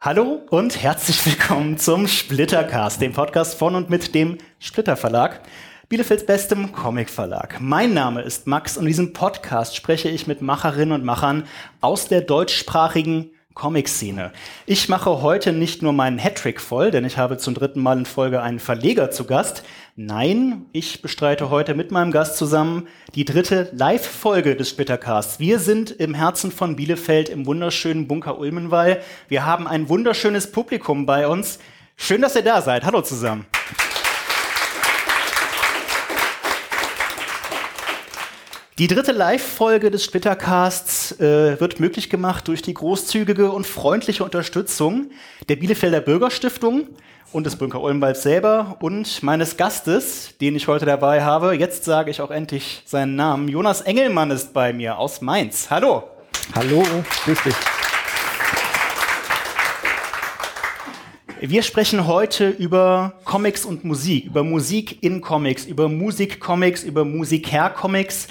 Hallo und herzlich willkommen zum Splittercast, dem Podcast von und mit dem Splitter Verlag, Bielefelds bestem Comic Verlag. Mein Name ist Max und in diesem Podcast spreche ich mit Macherinnen und Machern aus der deutschsprachigen Comic-Szene. Ich mache heute nicht nur meinen Hattrick voll, denn ich habe zum dritten Mal in Folge einen Verleger zu Gast. Nein, ich bestreite heute mit meinem Gast zusammen die dritte Live-Folge des Splittercasts. Wir sind im Herzen von Bielefeld im wunderschönen Bunker Ulmenwall. Wir haben ein wunderschönes Publikum bei uns. Schön, dass ihr da seid. Hallo zusammen. Die dritte Live-Folge des Splittercasts äh, wird möglich gemacht durch die großzügige und freundliche Unterstützung der Bielefelder Bürgerstiftung und des Bunker Ulmwalds selber und meines Gastes, den ich heute dabei habe. Jetzt sage ich auch endlich seinen Namen. Jonas Engelmann ist bei mir aus Mainz. Hallo. Hallo, grüß dich. Wir sprechen heute über Comics und Musik, über Musik in Comics, über Musikcomics, über Musiker-Comics.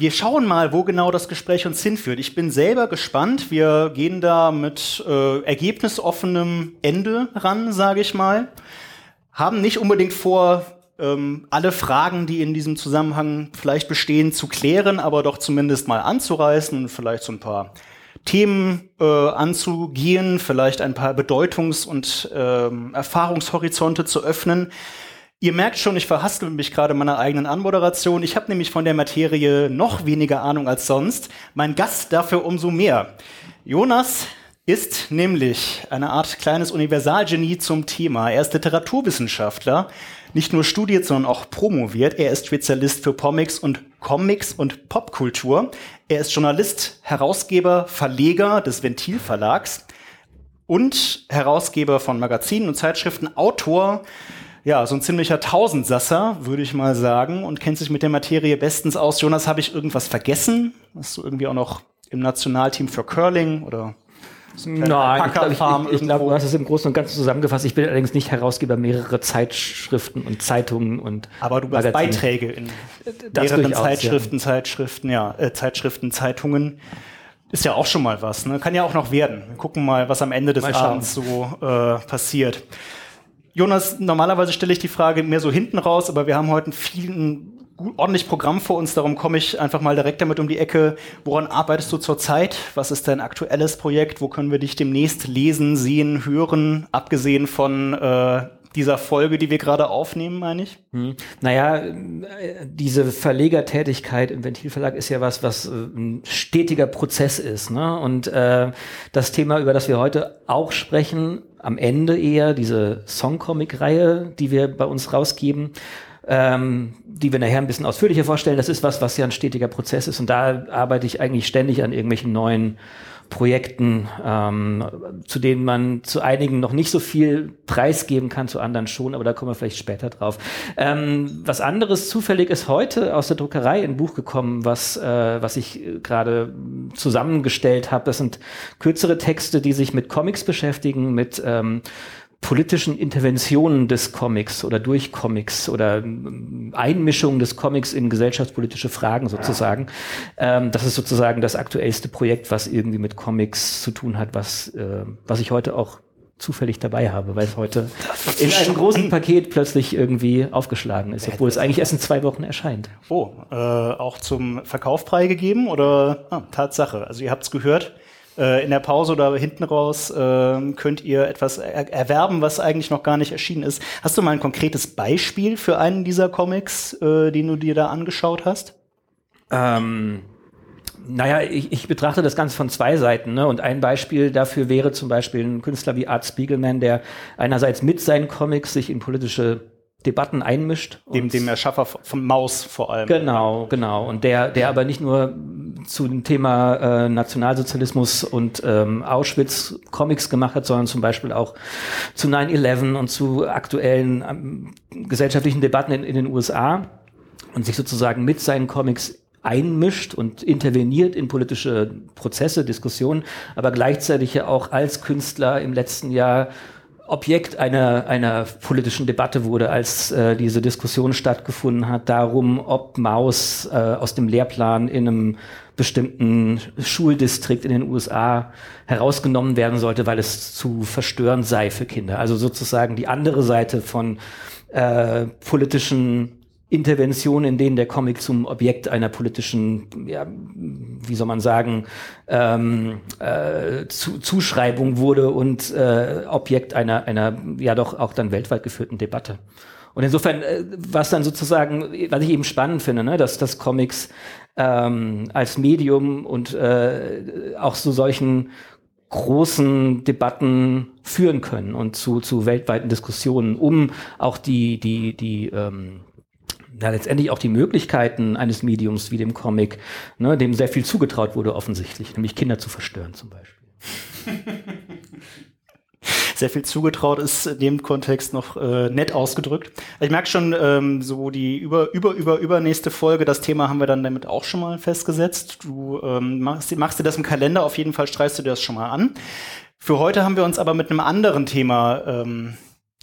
Wir schauen mal, wo genau das Gespräch uns hinführt. Ich bin selber gespannt. Wir gehen da mit äh, ergebnisoffenem Ende ran, sage ich mal. Haben nicht unbedingt vor, ähm, alle Fragen, die in diesem Zusammenhang vielleicht bestehen, zu klären, aber doch zumindest mal anzureißen und vielleicht so ein paar Themen äh, anzugehen, vielleicht ein paar Bedeutungs- und ähm, Erfahrungshorizonte zu öffnen. Ihr merkt schon, ich verhaspel mich gerade meiner eigenen Anmoderation. Ich habe nämlich von der Materie noch weniger Ahnung als sonst. Mein Gast dafür umso mehr. Jonas ist nämlich eine Art kleines Universalgenie zum Thema. Er ist Literaturwissenschaftler, nicht nur studiert, sondern auch promoviert. Er ist Spezialist für Comics und Comics und Popkultur. Er ist Journalist, Herausgeber, Verleger des Ventilverlags und Herausgeber von Magazinen und Zeitschriften, Autor ja, so ein ziemlicher Tausendsasser, würde ich mal sagen, und kennt sich mit der Materie bestens aus. Jonas, habe ich irgendwas vergessen? Hast du irgendwie auch noch im Nationalteam für Curling oder Nein, ich glaube, ich, ich, ich glaub, du hast es im Großen und Ganzen zusammengefasst. Ich bin allerdings nicht Herausgeber mehrerer Zeitschriften und Zeitungen und Aber du hast Beiträge in mehreren Zeitschriften, ja. Zeitschriften, ja, äh, Zeitschriften, Zeitungen. Ist ja auch schon mal was. Ne? Kann ja auch noch werden. Wir gucken mal, was am Ende des Abends so äh, passiert. Jonas, normalerweise stelle ich die Frage mehr so hinten raus, aber wir haben heute ein viel, ein ordentlich Programm vor uns, darum komme ich einfach mal direkt damit um die Ecke. Woran arbeitest du zurzeit? Was ist dein aktuelles Projekt? Wo können wir dich demnächst lesen, sehen, hören, abgesehen von äh, dieser Folge, die wir gerade aufnehmen, meine ich? Hm. Naja, diese Verlegertätigkeit im Ventilverlag ist ja was, was äh, ein stetiger Prozess ist. Ne? Und äh, das Thema, über das wir heute auch sprechen, am Ende eher diese Songcomic-Reihe, die wir bei uns rausgeben, ähm, die wir nachher ein bisschen ausführlicher vorstellen. Das ist was, was ja ein stetiger Prozess ist. Und da arbeite ich eigentlich ständig an irgendwelchen neuen Projekten, ähm, zu denen man zu einigen noch nicht so viel preisgeben kann, zu anderen schon, aber da kommen wir vielleicht später drauf. Ähm, was anderes zufällig ist heute aus der Druckerei ein Buch gekommen, was, äh, was ich gerade zusammengestellt habe. Das sind kürzere Texte, die sich mit Comics beschäftigen, mit ähm, politischen Interventionen des Comics oder durch Comics oder ähm, Einmischung des Comics in gesellschaftspolitische Fragen sozusagen. Ähm, das ist sozusagen das aktuellste Projekt, was irgendwie mit Comics zu tun hat, was, äh, was ich heute auch zufällig dabei habe, weil es heute in einem großen Paket plötzlich irgendwie aufgeschlagen ist, obwohl es eigentlich erst in zwei Wochen erscheint. Oh, äh, auch zum Verkauf freigegeben oder ah, Tatsache? Also ihr habt es gehört, äh, in der Pause oder hinten raus äh, könnt ihr etwas er erwerben, was eigentlich noch gar nicht erschienen ist. Hast du mal ein konkretes Beispiel für einen dieser Comics, äh, den du dir da angeschaut hast? Ähm, naja, ich, ich betrachte das Ganze von zwei Seiten. Ne? Und ein Beispiel dafür wäre zum Beispiel ein Künstler wie Art Spiegelman, der einerseits mit seinen Comics sich in politische Debatten einmischt. Dem, dem Erschaffer von Maus vor allem. Genau, genau. Und der, der aber nicht nur zu dem Thema äh, Nationalsozialismus und ähm, Auschwitz Comics gemacht hat, sondern zum Beispiel auch zu 9-11 und zu aktuellen ähm, gesellschaftlichen Debatten in, in den USA und sich sozusagen mit seinen Comics einmischt und interveniert in politische Prozesse, Diskussionen, aber gleichzeitig ja auch als Künstler im letzten Jahr Objekt einer, einer politischen Debatte wurde, als äh, diese Diskussion stattgefunden hat, darum, ob Maus äh, aus dem Lehrplan in einem bestimmten Schuldistrikt in den USA herausgenommen werden sollte, weil es zu verstörend sei für Kinder. Also sozusagen die andere Seite von äh, politischen Interventionen, in denen der Comic zum Objekt einer politischen, ja, wie soll man sagen, ähm, äh, zu, Zuschreibung wurde und äh, Objekt einer, einer ja doch auch dann weltweit geführten Debatte. Und insofern, äh, was dann sozusagen, was ich eben spannend finde, ne, dass das Comics ähm, als Medium und äh, auch zu solchen großen Debatten führen können und zu, zu weltweiten Diskussionen, um auch die, die, die ähm, ja, letztendlich auch die Möglichkeiten eines Mediums wie dem Comic, ne, dem sehr viel zugetraut wurde offensichtlich, nämlich Kinder zu verstören zum Beispiel. sehr viel zugetraut ist in dem Kontext noch äh, nett ausgedrückt. Ich merke schon, ähm, so die über, über, über, übernächste Folge, das Thema haben wir dann damit auch schon mal festgesetzt. Du ähm, machst, machst dir das im Kalender, auf jeden Fall streichst du dir das schon mal an. Für heute haben wir uns aber mit einem anderen Thema ähm,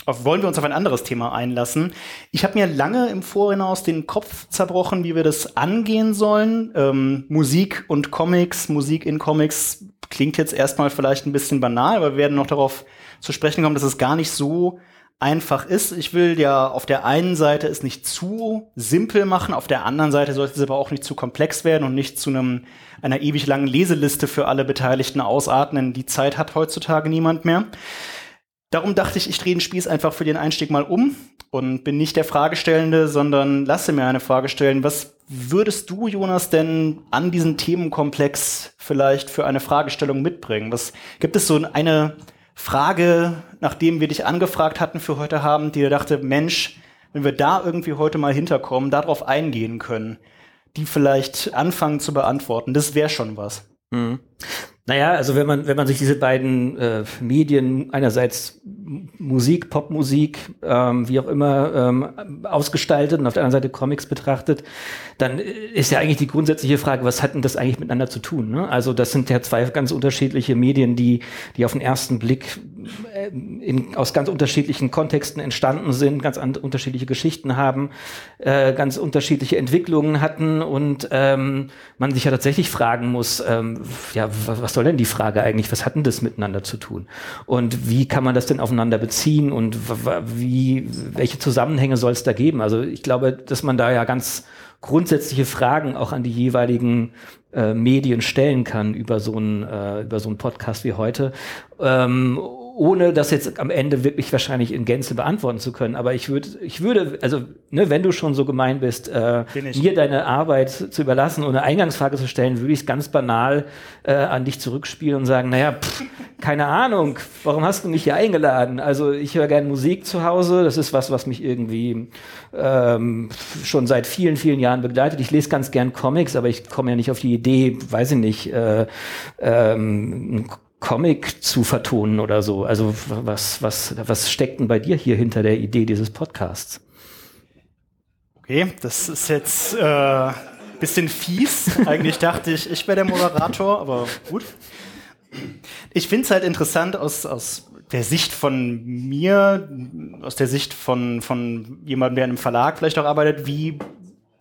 wollen wir uns auf ein anderes Thema einlassen. Ich habe mir lange im Vorhinaus den Kopf zerbrochen, wie wir das angehen sollen. Ähm, Musik und Comics, Musik in Comics klingt jetzt erstmal vielleicht ein bisschen banal, aber wir werden noch darauf zu sprechen kommen, dass es gar nicht so einfach ist. Ich will ja auf der einen Seite es nicht zu simpel machen, auf der anderen Seite sollte es aber auch nicht zu komplex werden und nicht zu einem einer ewig langen Leseliste für alle Beteiligten ausatmen. Die Zeit hat heutzutage niemand mehr. Darum dachte ich, ich drehe den Spieß einfach für den Einstieg mal um und bin nicht der Fragestellende, sondern lasse mir eine Frage stellen. Was würdest du, Jonas, denn an diesem Themenkomplex vielleicht für eine Fragestellung mitbringen? Was gibt es so eine Frage, nachdem wir dich angefragt hatten für heute Abend, die dir dachte, Mensch, wenn wir da irgendwie heute mal hinterkommen, darauf eingehen können, die vielleicht anfangen zu beantworten, das wäre schon was. Mhm. Naja, also wenn man, wenn man sich diese beiden äh, Medien, einerseits Musik, Popmusik, ähm, wie auch immer, ähm, ausgestaltet und auf der anderen Seite Comics betrachtet, dann ist ja eigentlich die grundsätzliche Frage, was hat denn das eigentlich miteinander zu tun? Ne? Also das sind ja zwei ganz unterschiedliche Medien, die, die auf den ersten Blick äh, in, aus ganz unterschiedlichen Kontexten entstanden sind, ganz unterschiedliche Geschichten haben, äh, ganz unterschiedliche Entwicklungen hatten und ähm, man sich ja tatsächlich fragen muss, ähm, ja, was soll denn die Frage eigentlich, was hat denn das miteinander zu tun? Und wie kann man das denn aufeinander beziehen und wie, welche Zusammenhänge soll es da geben? Also ich glaube, dass man da ja ganz grundsätzliche Fragen auch an die jeweiligen äh, Medien stellen kann über so einen äh, über so einen Podcast wie heute. Ähm, ohne das jetzt am Ende wirklich wahrscheinlich in Gänze beantworten zu können. Aber ich würde, ich würde, also ne, wenn du schon so gemein bist, äh, mir deine Arbeit zu überlassen und eine Eingangsfrage zu stellen, würde ich es ganz banal äh, an dich zurückspielen und sagen, naja, pff, keine Ahnung, warum hast du mich hier eingeladen? Also ich höre gerne Musik zu Hause, das ist was, was mich irgendwie ähm, schon seit vielen, vielen Jahren begleitet. Ich lese ganz gern Comics, aber ich komme ja nicht auf die Idee, weiß ich nicht, äh, ähm, Comic zu vertonen oder so. Also was, was, was steckt denn bei dir hier hinter der Idee dieses Podcasts? Okay, das ist jetzt äh, bisschen fies. Eigentlich dachte ich, ich wäre der Moderator, aber gut. Ich finde es halt interessant aus, aus der Sicht von mir, aus der Sicht von, von jemandem, der in einem Verlag vielleicht auch arbeitet, wie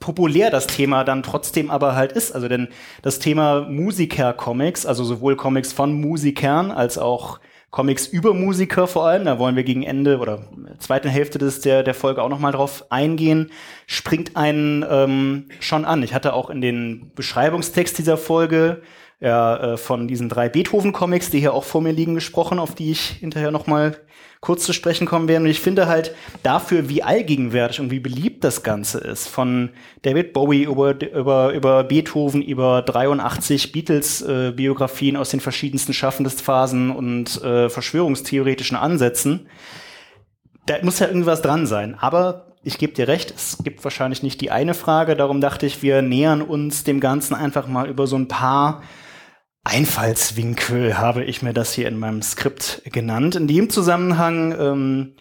populär das Thema dann trotzdem aber halt ist. Also denn das Thema Musiker-Comics, also sowohl Comics von Musikern als auch Comics über Musiker vor allem, da wollen wir gegen Ende oder zweiten Hälfte des, der, der Folge auch nochmal drauf eingehen, springt einen ähm, schon an. Ich hatte auch in den Beschreibungstext dieser Folge ja, äh, von diesen drei Beethoven-Comics, die hier auch vor mir liegen, gesprochen, auf die ich hinterher nochmal kurz zu sprechen kommen werden. Und ich finde halt dafür, wie allgegenwärtig und wie beliebt das Ganze ist, von David Bowie über, über, über Beethoven, über 83 Beatles-Biografien äh, aus den verschiedensten Schaffensphasen und äh, verschwörungstheoretischen Ansätzen, da muss ja irgendwas dran sein. Aber ich gebe dir recht, es gibt wahrscheinlich nicht die eine Frage. Darum dachte ich, wir nähern uns dem Ganzen einfach mal über so ein paar Einfallswinkel habe ich mir das hier in meinem Skript genannt. In dem Zusammenhang ähm,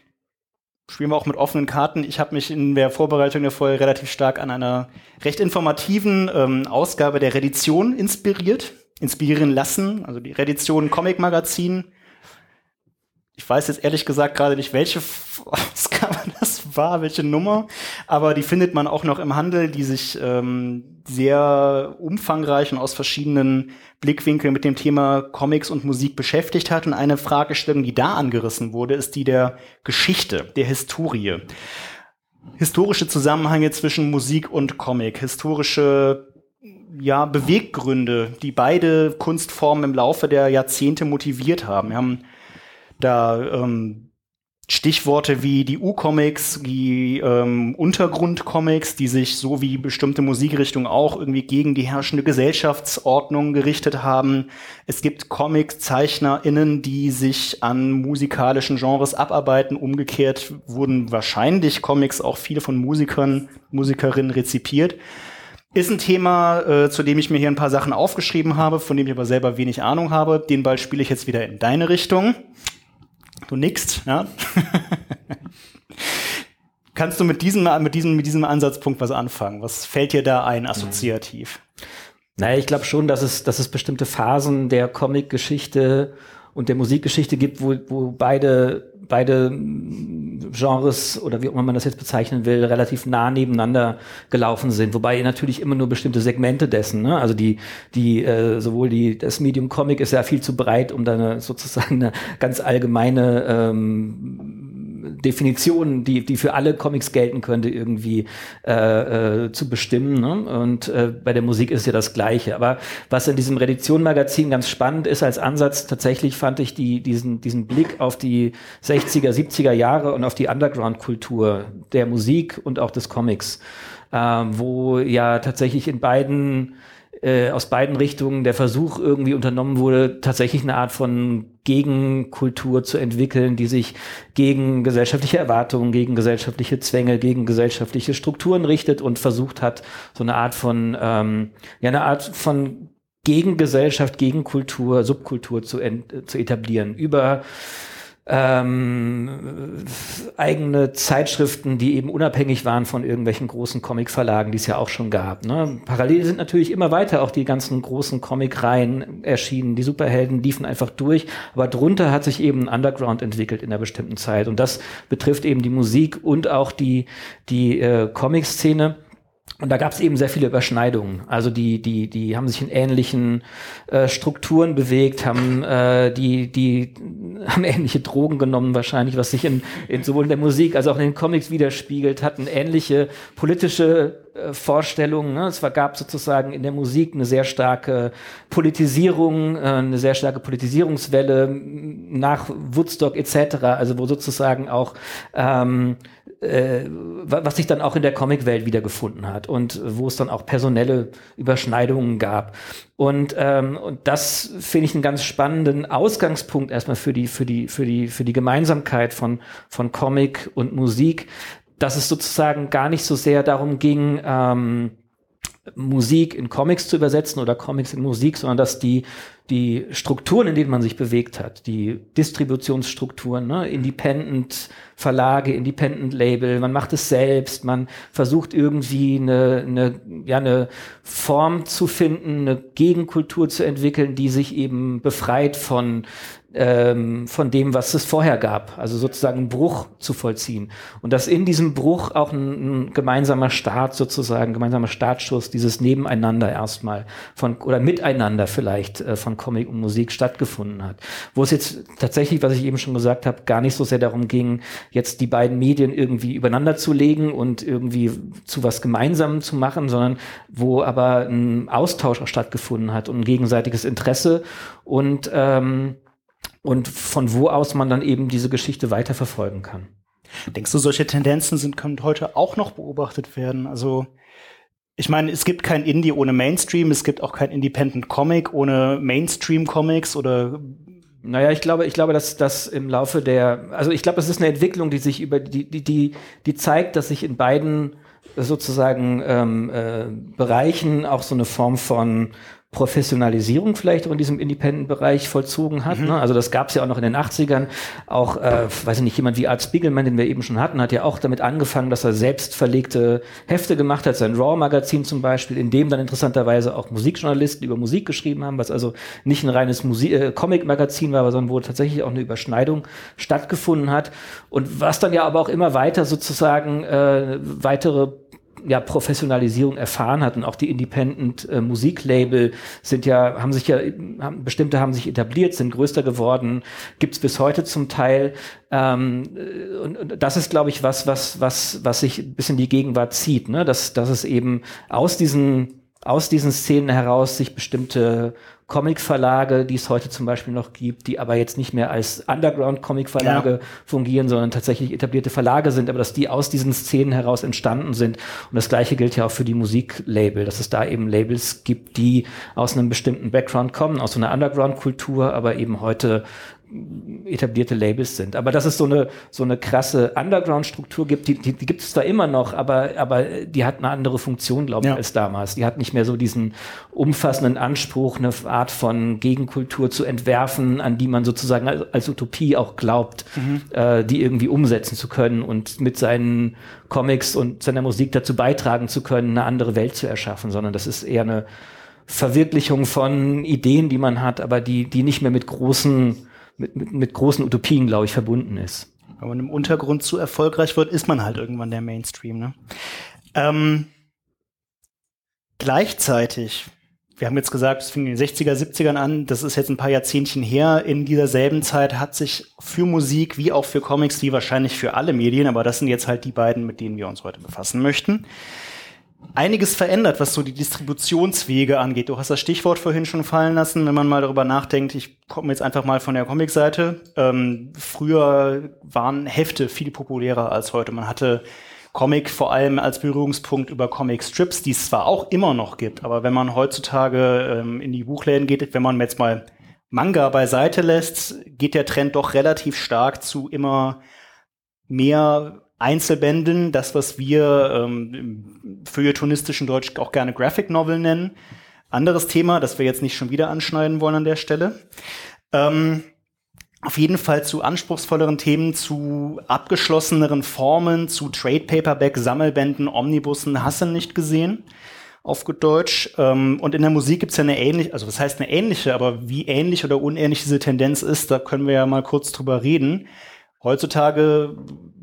spielen wir auch mit offenen Karten. Ich habe mich in der Vorbereitung der Folge relativ stark an einer recht informativen ähm, Ausgabe der Redition inspiriert, inspirieren lassen. Also die Redition Comic Magazin. Ich weiß jetzt ehrlich gesagt gerade nicht, welche Ausgabe das war, welche Nummer, aber die findet man auch noch im Handel, die sich ähm, sehr umfangreich und aus verschiedenen Blickwinkeln mit dem Thema Comics und Musik beschäftigt hat. Und eine Fragestellung, die da angerissen wurde, ist die der Geschichte, der Historie. Historische Zusammenhänge zwischen Musik und Comic, historische ja, Beweggründe, die beide Kunstformen im Laufe der Jahrzehnte motiviert haben. Wir haben da ähm, Stichworte wie die U-Comics, die ähm, Untergrundcomics, die sich so wie bestimmte Musikrichtungen auch irgendwie gegen die herrschende Gesellschaftsordnung gerichtet haben. Es gibt Comic-ZeichnerInnen, die sich an musikalischen Genres abarbeiten. Umgekehrt wurden wahrscheinlich Comics auch viele von Musikern, Musikerinnen rezipiert. Ist ein Thema, äh, zu dem ich mir hier ein paar Sachen aufgeschrieben habe, von dem ich aber selber wenig Ahnung habe. Den Ball spiele ich jetzt wieder in deine Richtung. Du nickst, ja. Kannst du mit diesem, mit, diesem, mit diesem Ansatzpunkt was anfangen? Was fällt dir da ein assoziativ? Naja, ich glaube schon, dass es, dass es bestimmte Phasen der Comic-Geschichte und der Musikgeschichte gibt, wo, wo beide beide Genres oder wie auch immer man das jetzt bezeichnen will, relativ nah nebeneinander gelaufen sind. Wobei natürlich immer nur bestimmte Segmente dessen, ne? also die, die äh, sowohl die das Medium Comic ist ja viel zu breit, um da sozusagen eine ganz allgemeine ähm, Definition, die, die für alle Comics gelten könnte, irgendwie äh, äh, zu bestimmen. Ne? Und äh, bei der Musik ist ja das Gleiche. Aber was in diesem Redaktion-Magazin ganz spannend ist als Ansatz, tatsächlich fand ich die, diesen, diesen Blick auf die 60er, 70er Jahre und auf die Underground-Kultur der Musik und auch des Comics, äh, wo ja tatsächlich in beiden äh, aus beiden Richtungen der Versuch irgendwie unternommen wurde, tatsächlich eine Art von Gegenkultur zu entwickeln, die sich gegen gesellschaftliche Erwartungen, gegen gesellschaftliche Zwänge, gegen gesellschaftliche Strukturen richtet und versucht hat, so eine Art von, ähm, ja, eine Art von Gegengesellschaft, Gegenkultur, Subkultur zu, zu etablieren. Über ähm, eigene Zeitschriften, die eben unabhängig waren von irgendwelchen großen Comicverlagen, die es ja auch schon gab. Ne? Parallel sind natürlich immer weiter auch die ganzen großen Comicreihen erschienen. Die Superhelden liefen einfach durch, aber drunter hat sich eben ein Underground entwickelt in einer bestimmten Zeit. Und das betrifft eben die Musik und auch die, die äh, Comic-Szene. Und da gab es eben sehr viele Überschneidungen. Also die, die, die haben sich in ähnlichen äh, Strukturen bewegt, haben äh, die, die haben ähnliche Drogen genommen wahrscheinlich, was sich in, in sowohl in der Musik als auch in den Comics widerspiegelt, hatten ähnliche politische äh, Vorstellungen. Ne? Es gab sozusagen in der Musik eine sehr starke Politisierung, äh, eine sehr starke Politisierungswelle nach Woodstock etc., also wo sozusagen auch ähm, äh, was sich dann auch in der Comicwelt wiedergefunden hat und wo es dann auch personelle Überschneidungen gab. Und, ähm, und das finde ich einen ganz spannenden Ausgangspunkt erstmal für die, für die, für die, für die Gemeinsamkeit von, von Comic und Musik, dass es sozusagen gar nicht so sehr darum ging, ähm, Musik in Comics zu übersetzen oder Comics in Musik, sondern dass die, die Strukturen, in denen man sich bewegt hat, die Distributionsstrukturen, ne, Independent Verlage, Independent Label, man macht es selbst, man versucht irgendwie eine, eine, ja, eine Form zu finden, eine Gegenkultur zu entwickeln, die sich eben befreit von ähm, von dem, was es vorher gab. Also sozusagen einen Bruch zu vollziehen. Und dass in diesem Bruch auch ein, ein gemeinsamer Start sozusagen, gemeinsamer Startschuss, dieses Nebeneinander erstmal von oder Miteinander vielleicht äh, von Comic und Musik stattgefunden hat. Wo es jetzt tatsächlich, was ich eben schon gesagt habe, gar nicht so sehr darum ging, jetzt die beiden Medien irgendwie übereinander zu legen und irgendwie zu was Gemeinsamem zu machen, sondern wo aber ein Austausch auch stattgefunden hat und ein gegenseitiges Interesse und ähm, und von wo aus man dann eben diese Geschichte weiterverfolgen kann. Denkst du, solche Tendenzen sind, können heute auch noch beobachtet werden? Also, ich meine, es gibt kein Indie ohne Mainstream, es gibt auch kein Independent Comic ohne Mainstream Comics oder naja, ich glaube, ich glaube, dass das im Laufe der, also ich glaube, es ist eine Entwicklung, die sich über die, die, die, die zeigt, dass sich in beiden sozusagen ähm, äh, Bereichen auch so eine Form von Professionalisierung vielleicht auch in diesem Independent-Bereich vollzogen hat. Mhm. Ne? Also das gab es ja auch noch in den 80ern. Auch, äh, weiß ich nicht, jemand wie Art Spiegelman, den wir eben schon hatten, hat ja auch damit angefangen, dass er selbst verlegte Hefte gemacht hat, sein Raw-Magazin zum Beispiel, in dem dann interessanterweise auch Musikjournalisten über Musik geschrieben haben, was also nicht ein reines Musik äh, Comic-Magazin war, sondern wo tatsächlich auch eine Überschneidung stattgefunden hat. Und was dann ja aber auch immer weiter sozusagen äh, weitere ja, Professionalisierung erfahren hat und auch die Independent äh, Musiklabel sind ja, haben sich ja, haben, bestimmte haben sich etabliert, sind größer geworden, gibt's bis heute zum Teil. Ähm, äh, und, und das ist, glaube ich, was, was, was, was sich bis in die Gegenwart zieht, ne? dass, dass es eben aus diesen aus diesen Szenen heraus sich bestimmte Comic-Verlage, die es heute zum Beispiel noch gibt, die aber jetzt nicht mehr als Underground-Comic-Verlage ja. fungieren, sondern tatsächlich etablierte Verlage sind, aber dass die aus diesen Szenen heraus entstanden sind. Und das Gleiche gilt ja auch für die Musiklabel, dass es da eben Labels gibt, die aus einem bestimmten Background kommen, aus so einer Underground-Kultur, aber eben heute etablierte Labels sind. Aber dass es so eine, so eine krasse Underground-Struktur gibt, die, die, die gibt es zwar immer noch, aber, aber die hat eine andere Funktion, glaube ich, ja. als damals. Die hat nicht mehr so diesen umfassenden Anspruch, eine Art von Gegenkultur zu entwerfen, an die man sozusagen als, als Utopie auch glaubt, mhm. äh, die irgendwie umsetzen zu können und mit seinen Comics und seiner Musik dazu beitragen zu können, eine andere Welt zu erschaffen, sondern das ist eher eine Verwirklichung von Ideen, die man hat, aber die, die nicht mehr mit großen mit, mit, mit großen Utopien, glaube ich, verbunden ist. Wenn man im Untergrund zu erfolgreich wird, ist man halt irgendwann der Mainstream. Ne? Ähm, gleichzeitig, wir haben jetzt gesagt, es fing in den 60er, 70ern an, das ist jetzt ein paar Jahrzehntchen her. In dieser selben Zeit hat sich für Musik wie auch für Comics, wie wahrscheinlich für alle Medien, aber das sind jetzt halt die beiden, mit denen wir uns heute befassen möchten, einiges verändert, was so die Distributionswege angeht. Du hast das Stichwort vorhin schon fallen lassen, wenn man mal darüber nachdenkt. Ich komme jetzt einfach mal von der Comicseite. Ähm, früher waren Hefte viel populärer als heute. Man hatte Comic vor allem als Berührungspunkt über Comic-Strips, die es zwar auch immer noch gibt, aber wenn man heutzutage ähm, in die Buchläden geht, wenn man jetzt mal Manga beiseite lässt, geht der Trend doch relativ stark zu immer mehr Einzelbänden, das, was wir ähm, im feuilletonistischen Deutsch auch gerne Graphic Novel nennen. Anderes Thema, das wir jetzt nicht schon wieder anschneiden wollen an der Stelle. Ähm, auf jeden Fall zu anspruchsvolleren Themen, zu abgeschlosseneren Formen, zu Trade Paperback, Sammelbänden, Omnibussen, hassen nicht gesehen auf gut Deutsch. Ähm, und in der Musik gibt's ja eine ähnliche, also was heißt eine ähnliche, aber wie ähnlich oder unähnlich diese Tendenz ist, da können wir ja mal kurz drüber reden. Heutzutage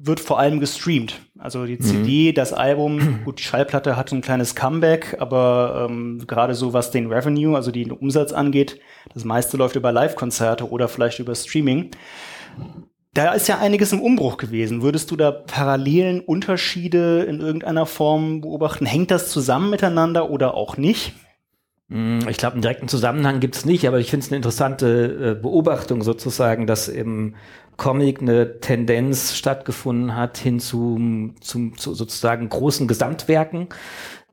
wird vor allem gestreamt. Also die CD, mhm. das Album, gut, die Schallplatte hat ein kleines Comeback, aber ähm, gerade so was den Revenue, also den Umsatz angeht, das meiste läuft über Live-Konzerte oder vielleicht über Streaming. Da ist ja einiges im Umbruch gewesen. Würdest du da parallelen Unterschiede in irgendeiner Form beobachten? Hängt das zusammen miteinander oder auch nicht? Mm, ich glaube, einen direkten Zusammenhang gibt es nicht, aber ich finde es eine interessante äh, Beobachtung sozusagen, dass im Comic eine Tendenz stattgefunden hat hin zu, zum, zu sozusagen großen Gesamtwerken,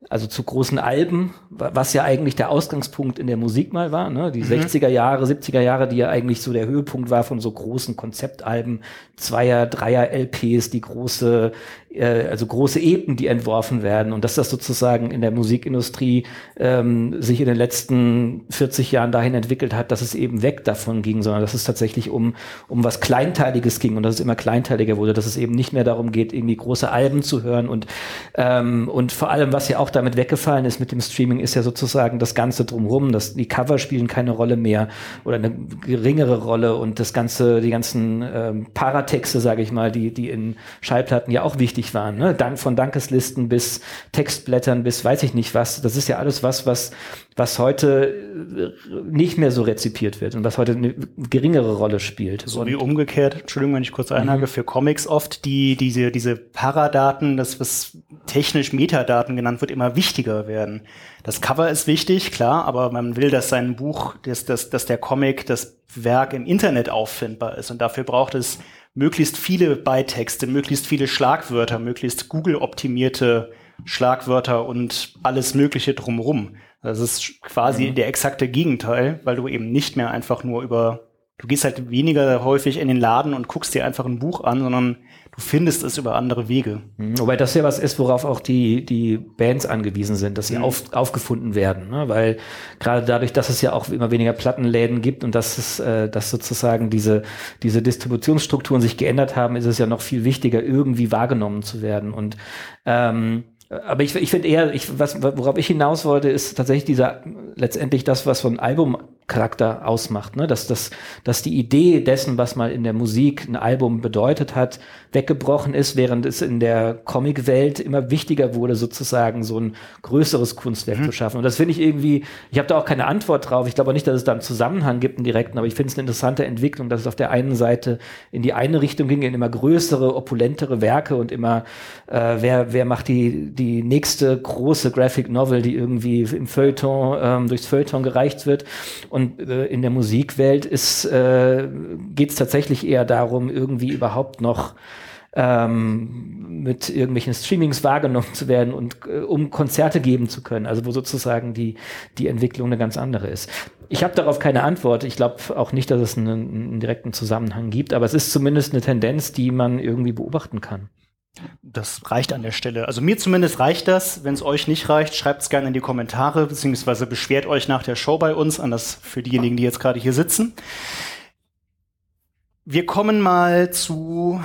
also zu großen Alben, was ja eigentlich der Ausgangspunkt in der Musik mal war, ne? Die mhm. 60er Jahre, 70er Jahre, die ja eigentlich so der Höhepunkt war von so großen Konzeptalben, Zweier, Dreier LPs, die große äh, also große Epen, die entworfen werden und dass das sozusagen in der Musikindustrie ähm, sich in den letzten 40 Jahren dahin entwickelt hat, dass es eben weg davon ging, sondern dass es tatsächlich um, um was Kleinteiliges ging und dass es immer kleinteiliger wurde, dass es eben nicht mehr darum geht, irgendwie große Alben zu hören und, ähm, und vor allem, was ja auch damit weggefallen ist mit dem Streaming, ist ja sozusagen das Ganze drumherum, dass die Cover spielen keine Rolle mehr oder eine geringere Rolle und das Ganze, die ganzen ähm, Paratexte, sage ich mal, die, die in Schallplatten ja auch wichtig wichtig waren. Ne? Dank von Dankeslisten bis Textblättern bis weiß ich nicht was. Das ist ja alles was, was, was heute äh, nicht mehr so rezipiert wird und was heute eine geringere Rolle spielt. So und wie umgekehrt, Entschuldigung, wenn ich kurz einhage, mhm. für Comics oft die, diese, diese Paradaten, das was technisch Metadaten genannt wird, immer wichtiger werden. Das Cover ist wichtig, klar, aber man will, dass sein Buch, dass, dass, dass der Comic, das Werk im Internet auffindbar ist und dafür braucht es möglichst viele Beitexte, möglichst viele Schlagwörter, möglichst Google-optimierte Schlagwörter und alles Mögliche drumherum. Das ist quasi mhm. der exakte Gegenteil, weil du eben nicht mehr einfach nur über du gehst halt weniger häufig in den Laden und guckst dir einfach ein Buch an, sondern du findest es über andere Wege. Mhm. Wobei das ja was ist, worauf auch die, die Bands angewiesen sind, dass sie mhm. auf, aufgefunden werden. Ne? Weil gerade dadurch, dass es ja auch immer weniger Plattenläden gibt und dass es, äh, dass sozusagen diese, diese Distributionsstrukturen sich geändert haben, ist es ja noch viel wichtiger, irgendwie wahrgenommen zu werden. Und ähm, aber ich, ich finde eher, ich, was, worauf ich hinaus wollte, ist tatsächlich dieser letztendlich das, was so ein Album Charakter ausmacht, ne? dass, dass, dass die Idee dessen, was mal in der Musik ein Album bedeutet hat, weggebrochen ist, während es in der Comicwelt immer wichtiger wurde, sozusagen so ein größeres Kunstwerk mhm. zu schaffen. Und das finde ich irgendwie, ich habe da auch keine Antwort drauf. Ich glaube auch nicht, dass es da einen Zusammenhang gibt, einen direkten, aber ich finde es eine interessante Entwicklung, dass es auf der einen Seite in die eine Richtung ging, in immer größere, opulentere Werke und immer, äh, wer, wer macht die, die nächste große Graphic Novel, die irgendwie im Feuilleton, ähm, durchs Feuilleton gereicht wird. Und und äh, in der Musikwelt ist äh, geht es tatsächlich eher darum, irgendwie überhaupt noch ähm, mit irgendwelchen Streamings wahrgenommen zu werden und äh, um Konzerte geben zu können, also wo sozusagen die, die Entwicklung eine ganz andere ist. Ich habe darauf keine Antwort. Ich glaube auch nicht, dass es einen, einen direkten Zusammenhang gibt, aber es ist zumindest eine Tendenz, die man irgendwie beobachten kann. Das reicht an der Stelle. Also mir zumindest reicht das. Wenn es euch nicht reicht, schreibt es gerne in die Kommentare, beziehungsweise beschwert euch nach der Show bei uns, an das für diejenigen, die jetzt gerade hier sitzen. Wir kommen mal zu,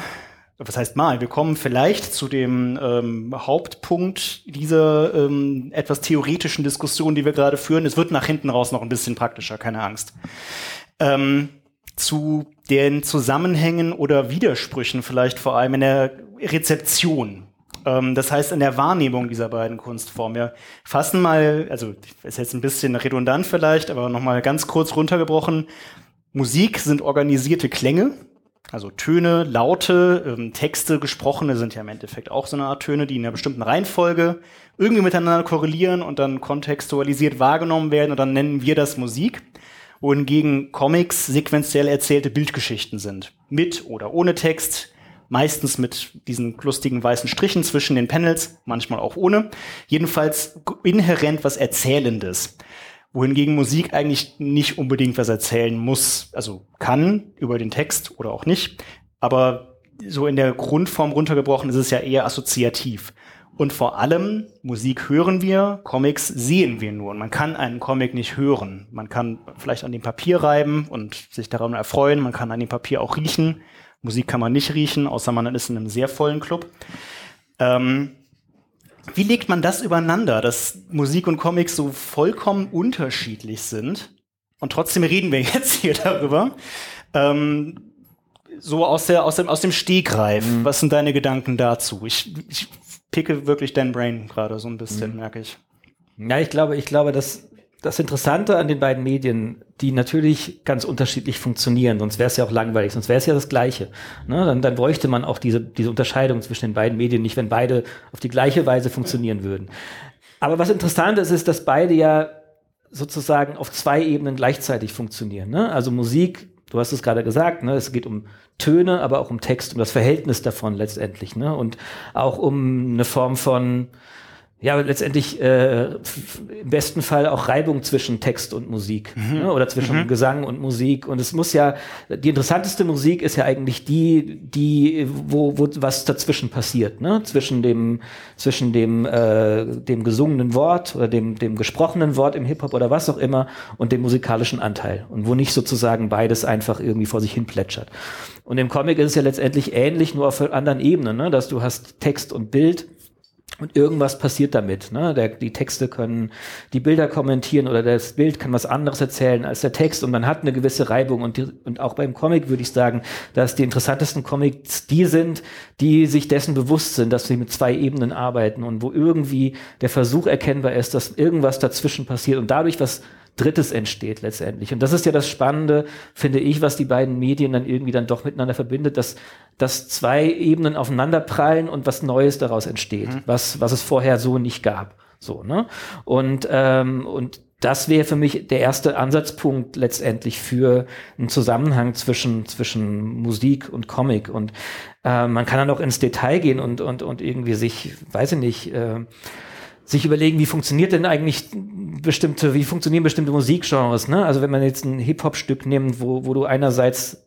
was heißt mal, wir kommen vielleicht zu dem ähm, Hauptpunkt dieser ähm, etwas theoretischen Diskussion, die wir gerade führen. Es wird nach hinten raus noch ein bisschen praktischer, keine Angst. Ähm, zu den Zusammenhängen oder Widersprüchen vielleicht vor allem in der Rezeption. Ähm, das heißt in der Wahrnehmung dieser beiden Kunstformen. Wir fassen mal, also ist jetzt ein bisschen redundant vielleicht, aber nochmal ganz kurz runtergebrochen. Musik sind organisierte Klänge, also Töne, Laute, ähm, Texte, gesprochene sind ja im Endeffekt auch so eine Art Töne, die in einer bestimmten Reihenfolge irgendwie miteinander korrelieren und dann kontextualisiert wahrgenommen werden und dann nennen wir das Musik wohingegen Comics sequenziell erzählte Bildgeschichten sind. Mit oder ohne Text, meistens mit diesen lustigen weißen Strichen zwischen den Panels, manchmal auch ohne. Jedenfalls inhärent was Erzählendes. Wohingegen Musik eigentlich nicht unbedingt was erzählen muss. Also kann über den Text oder auch nicht. Aber so in der Grundform runtergebrochen ist es ja eher assoziativ. Und vor allem, Musik hören wir, Comics sehen wir nur. Und man kann einen Comic nicht hören. Man kann vielleicht an dem Papier reiben und sich daran erfreuen. Man kann an dem Papier auch riechen. Musik kann man nicht riechen, außer man ist in einem sehr vollen Club. Ähm, wie legt man das übereinander, dass Musik und Comics so vollkommen unterschiedlich sind? Und trotzdem reden wir jetzt hier darüber. Ähm, so aus, der, aus, dem, aus dem Stegreif. Mhm. Was sind deine Gedanken dazu? Ich, ich picke wirklich dein Brain gerade so ein bisschen, mhm. merke ich. Ja, ich glaube, ich glaube, dass das Interessante an den beiden Medien, die natürlich ganz unterschiedlich funktionieren, sonst wäre es ja auch langweilig, sonst wäre es ja das Gleiche. Ne? Dann, dann bräuchte man auch diese, diese Unterscheidung zwischen den beiden Medien nicht, wenn beide auf die gleiche Weise funktionieren würden. Aber was interessant ist, ist, dass beide ja sozusagen auf zwei Ebenen gleichzeitig funktionieren. Ne? Also Musik du hast es gerade gesagt, ne, es geht um Töne, aber auch um Text, um das Verhältnis davon letztendlich, ne? Und auch um eine Form von ja, letztendlich äh, im besten Fall auch Reibung zwischen Text und Musik mhm. ne? oder zwischen mhm. Gesang und Musik. Und es muss ja, die interessanteste Musik ist ja eigentlich die, die, wo, wo was dazwischen passiert, ne? Zwischen dem, zwischen dem, äh, dem gesungenen Wort oder dem, dem gesprochenen Wort im Hip-Hop oder was auch immer und dem musikalischen Anteil. Und wo nicht sozusagen beides einfach irgendwie vor sich hin plätschert. Und im Comic ist es ja letztendlich ähnlich, nur auf anderen Ebenen, ne? dass du hast Text und Bild und irgendwas passiert damit. Ne? Der, die Texte können die Bilder kommentieren oder das Bild kann was anderes erzählen als der Text und man hat eine gewisse Reibung. Und, die, und auch beim Comic würde ich sagen, dass die interessantesten Comics die sind, die sich dessen bewusst sind, dass sie mit zwei Ebenen arbeiten und wo irgendwie der Versuch erkennbar ist, dass irgendwas dazwischen passiert und dadurch was Drittes entsteht letztendlich. Und das ist ja das Spannende, finde ich, was die beiden Medien dann irgendwie dann doch miteinander verbindet, dass, dass zwei Ebenen aufeinanderprallen und was Neues daraus entsteht, mhm. was, was es vorher so nicht gab. So, ne? Und, ähm, und das wäre für mich der erste Ansatzpunkt letztendlich für einen Zusammenhang zwischen, zwischen Musik und Comic. Und äh, man kann dann auch ins Detail gehen und, und, und irgendwie sich, weiß ich nicht, äh, sich überlegen, wie funktioniert denn eigentlich bestimmte, wie funktionieren bestimmte Musikgenres, ne? Also wenn man jetzt ein Hip-Hop-Stück nimmt, wo, wo du einerseits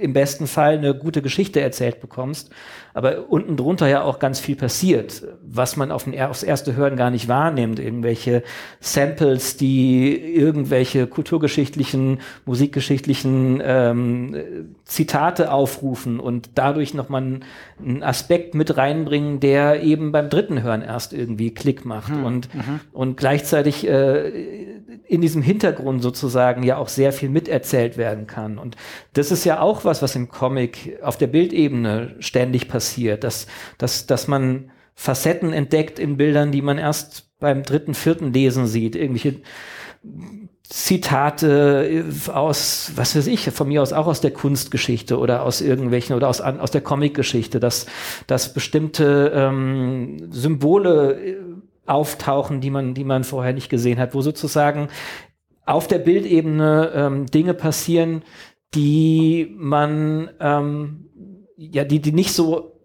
im besten Fall eine gute Geschichte erzählt bekommst, aber unten drunter ja auch ganz viel passiert, was man auf den, aufs erste Hören gar nicht wahrnimmt. Irgendwelche Samples, die irgendwelche kulturgeschichtlichen, musikgeschichtlichen ähm, Zitate aufrufen und dadurch nochmal einen, einen Aspekt mit reinbringen, der eben beim dritten Hören erst irgendwie Klick macht hm, und, mhm. und gleichzeitig äh, in diesem Hintergrund sozusagen ja auch sehr viel miterzählt werden kann. Und das ist ja auch was, was im Comic auf der Bildebene ständig passiert, dass, dass, dass man Facetten entdeckt in Bildern, die man erst beim dritten, vierten Lesen sieht. Irgendwelche Zitate aus, was weiß ich, von mir aus auch aus der Kunstgeschichte oder aus irgendwelchen oder aus, aus der Comicgeschichte, dass, dass bestimmte ähm, Symbole auftauchen, die man, die man vorher nicht gesehen hat, wo sozusagen auf der Bildebene ähm, Dinge passieren, die man ähm, ja, die, die nicht so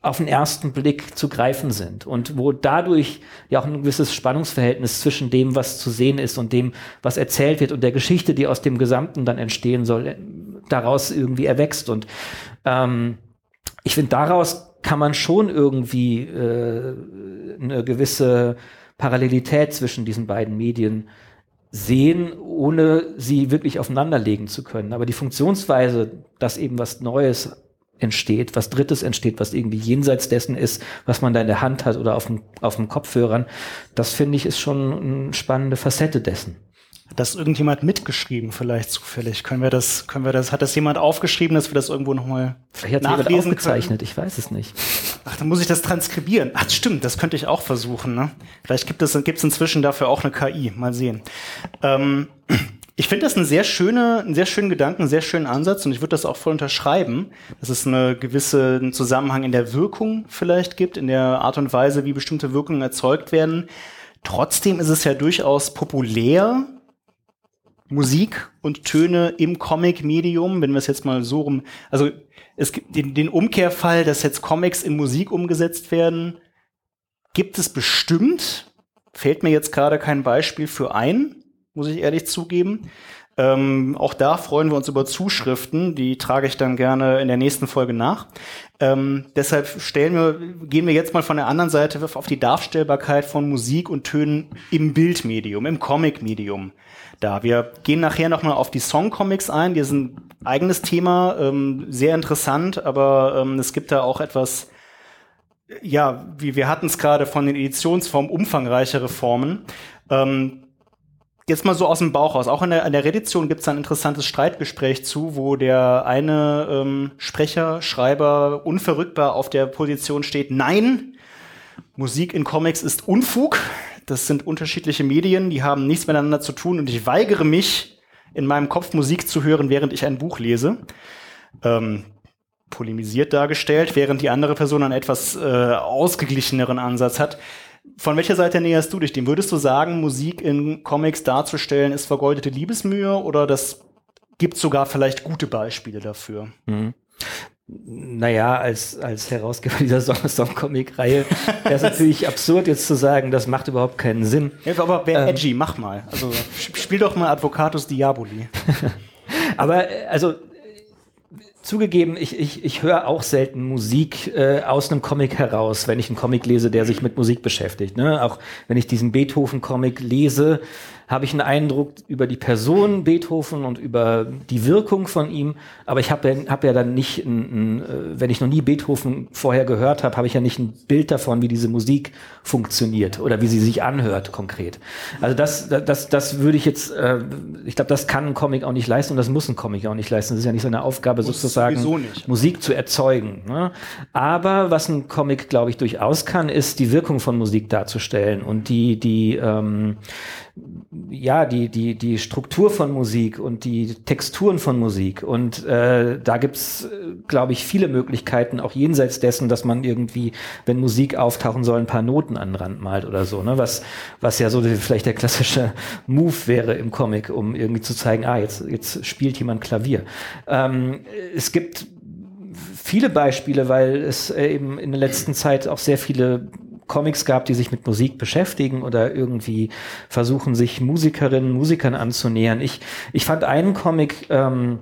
auf den ersten Blick zu greifen sind und wo dadurch ja auch ein gewisses Spannungsverhältnis zwischen dem, was zu sehen ist und dem, was erzählt wird und der Geschichte, die aus dem Gesamten dann entstehen soll, daraus irgendwie erwächst. Und ähm, ich finde, daraus kann man schon irgendwie äh, eine gewisse Parallelität zwischen diesen beiden Medien sehen, ohne sie wirklich aufeinanderlegen zu können. Aber die Funktionsweise, dass eben was Neues entsteht, was Drittes entsteht, was irgendwie jenseits dessen ist, was man da in der Hand hat oder auf dem, auf dem Kopfhörern, das finde ich ist schon eine spannende Facette dessen. Hat das irgendjemand mitgeschrieben, vielleicht zufällig? Können wir das, können wir das, hat das jemand aufgeschrieben, dass wir das irgendwo nochmal jemand aufgezeichnet, können? ich weiß es nicht. Ach, dann muss ich das transkribieren. Ach, stimmt, das könnte ich auch versuchen, ne? Vielleicht gibt es, gibt's inzwischen dafür auch eine KI. Mal sehen. Ähm, ich finde das einen sehr schöne, einen sehr schönen Gedanken, einen sehr schönen Ansatz und ich würde das auch voll unterschreiben, dass es eine gewisse einen Zusammenhang in der Wirkung vielleicht gibt, in der Art und Weise, wie bestimmte Wirkungen erzeugt werden. Trotzdem ist es ja durchaus populär, Musik und Töne im Comic-Medium, wenn wir es jetzt mal so rum, also es gibt den, den Umkehrfall, dass jetzt Comics in Musik umgesetzt werden, gibt es bestimmt. Fällt mir jetzt gerade kein Beispiel für ein, muss ich ehrlich zugeben. Ähm, auch da freuen wir uns über Zuschriften, die trage ich dann gerne in der nächsten Folge nach. Ähm, deshalb stellen wir, gehen wir jetzt mal von der anderen Seite auf die Darstellbarkeit von Musik und Tönen im Bildmedium, im Comic-Medium da. Wir gehen nachher nochmal auf die Songcomics ein. Die sind ein eigenes Thema, ähm, sehr interessant, aber ähm, es gibt da auch etwas, ja, wie wir hatten es gerade von den Editionsformen, umfangreichere Formen. Ähm, Jetzt mal so aus dem Bauch raus. Auch in der, in der Redition gibt es ein interessantes Streitgespräch zu, wo der eine ähm, Sprecher, Schreiber unverrückbar auf der Position steht, nein, Musik in Comics ist Unfug. Das sind unterschiedliche Medien, die haben nichts miteinander zu tun und ich weigere mich, in meinem Kopf Musik zu hören, während ich ein Buch lese. Ähm, polemisiert dargestellt, während die andere Person einen etwas äh, ausgeglicheneren Ansatz hat. Von welcher Seite näherst du dich dem? Würdest du sagen, Musik in Comics darzustellen ist vergeudete Liebesmühe oder das gibt sogar vielleicht gute Beispiele dafür? Mhm naja, als, als Herausgeber dieser Song-Comic-Reihe wäre es natürlich absurd, jetzt zu sagen, das macht überhaupt keinen Sinn. Ja, aber wer ähm, edgy, mach mal. Also spiel doch mal Advocatus Diaboli. aber also zugegeben, ich, ich, ich höre auch selten Musik äh, aus einem Comic heraus, wenn ich einen Comic lese, der sich mit Musik beschäftigt. Ne? Auch wenn ich diesen Beethoven-Comic lese, habe ich einen Eindruck über die Person Beethoven und über die Wirkung von ihm, aber ich habe ja, hab ja dann nicht, ein, ein, äh, wenn ich noch nie Beethoven vorher gehört habe, habe ich ja nicht ein Bild davon, wie diese Musik funktioniert oder wie sie sich anhört konkret. Also das, das, das würde ich jetzt, äh, ich glaube, das kann ein Comic auch nicht leisten und das muss ein Comic auch nicht leisten. Das ist ja nicht seine Aufgabe, muss sozusagen Musik zu erzeugen. Ne? Aber was ein Comic, glaube ich, durchaus kann, ist die Wirkung von Musik darzustellen und die, die ähm, ja, die, die, die Struktur von Musik und die Texturen von Musik. Und äh, da gibt's, äh, glaube ich, viele Möglichkeiten, auch jenseits dessen, dass man irgendwie, wenn Musik auftauchen soll, ein paar Noten an den Rand malt oder so, ne? Was, was ja so die, vielleicht der klassische Move wäre im Comic, um irgendwie zu zeigen, ah, jetzt, jetzt spielt jemand Klavier. Ähm, es gibt viele Beispiele, weil es eben in der letzten Zeit auch sehr viele Comics gab, die sich mit Musik beschäftigen oder irgendwie versuchen, sich Musikerinnen, Musikern anzunähern. Ich, ich fand einen Comic ähm,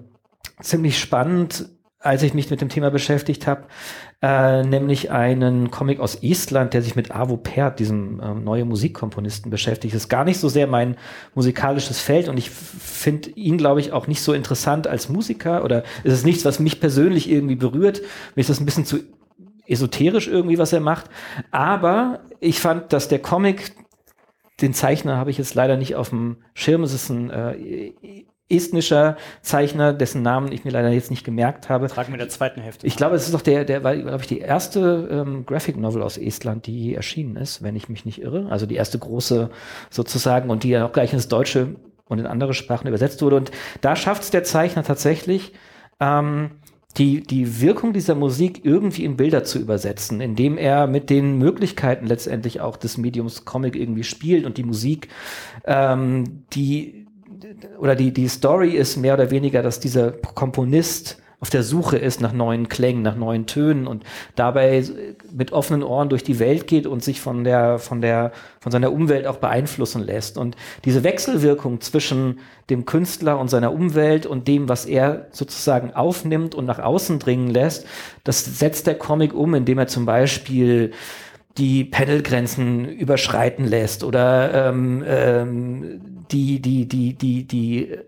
ziemlich spannend, als ich mich mit dem Thema beschäftigt habe, äh, nämlich einen Comic aus Estland, der sich mit Avo Pärt, diesem äh, neuen Musikkomponisten, beschäftigt. Ist gar nicht so sehr mein musikalisches Feld und ich finde ihn, glaube ich, auch nicht so interessant als Musiker oder ist es nichts, was mich persönlich irgendwie berührt. Mir ist das ein bisschen zu esoterisch irgendwie, was er macht. Aber ich fand, dass der Comic den Zeichner habe ich jetzt leider nicht auf dem Schirm. Es ist ein äh, estnischer Zeichner, dessen Namen ich mir leider jetzt nicht gemerkt habe. Frag mir der zweiten Hälfte. Ich glaube, es ist doch der, der war, glaube ich, die erste ähm, Graphic Novel aus Estland, die erschienen ist, wenn ich mich nicht irre. Also die erste große sozusagen und die ja auch gleich ins Deutsche und in andere Sprachen übersetzt wurde. Und da schafft es der Zeichner tatsächlich, ähm, die, die Wirkung dieser Musik irgendwie in Bilder zu übersetzen, indem er mit den Möglichkeiten letztendlich auch des Mediums Comic irgendwie spielt und die Musik, ähm, die oder die, die Story ist mehr oder weniger, dass dieser Komponist auf der Suche ist nach neuen Klängen, nach neuen Tönen und dabei mit offenen Ohren durch die Welt geht und sich von der, von der, von seiner Umwelt auch beeinflussen lässt. Und diese Wechselwirkung zwischen dem Künstler und seiner Umwelt und dem, was er sozusagen aufnimmt und nach außen dringen lässt, das setzt der Comic um, indem er zum Beispiel die Panelgrenzen überschreiten lässt oder ähm, ähm, die, die, die, die, die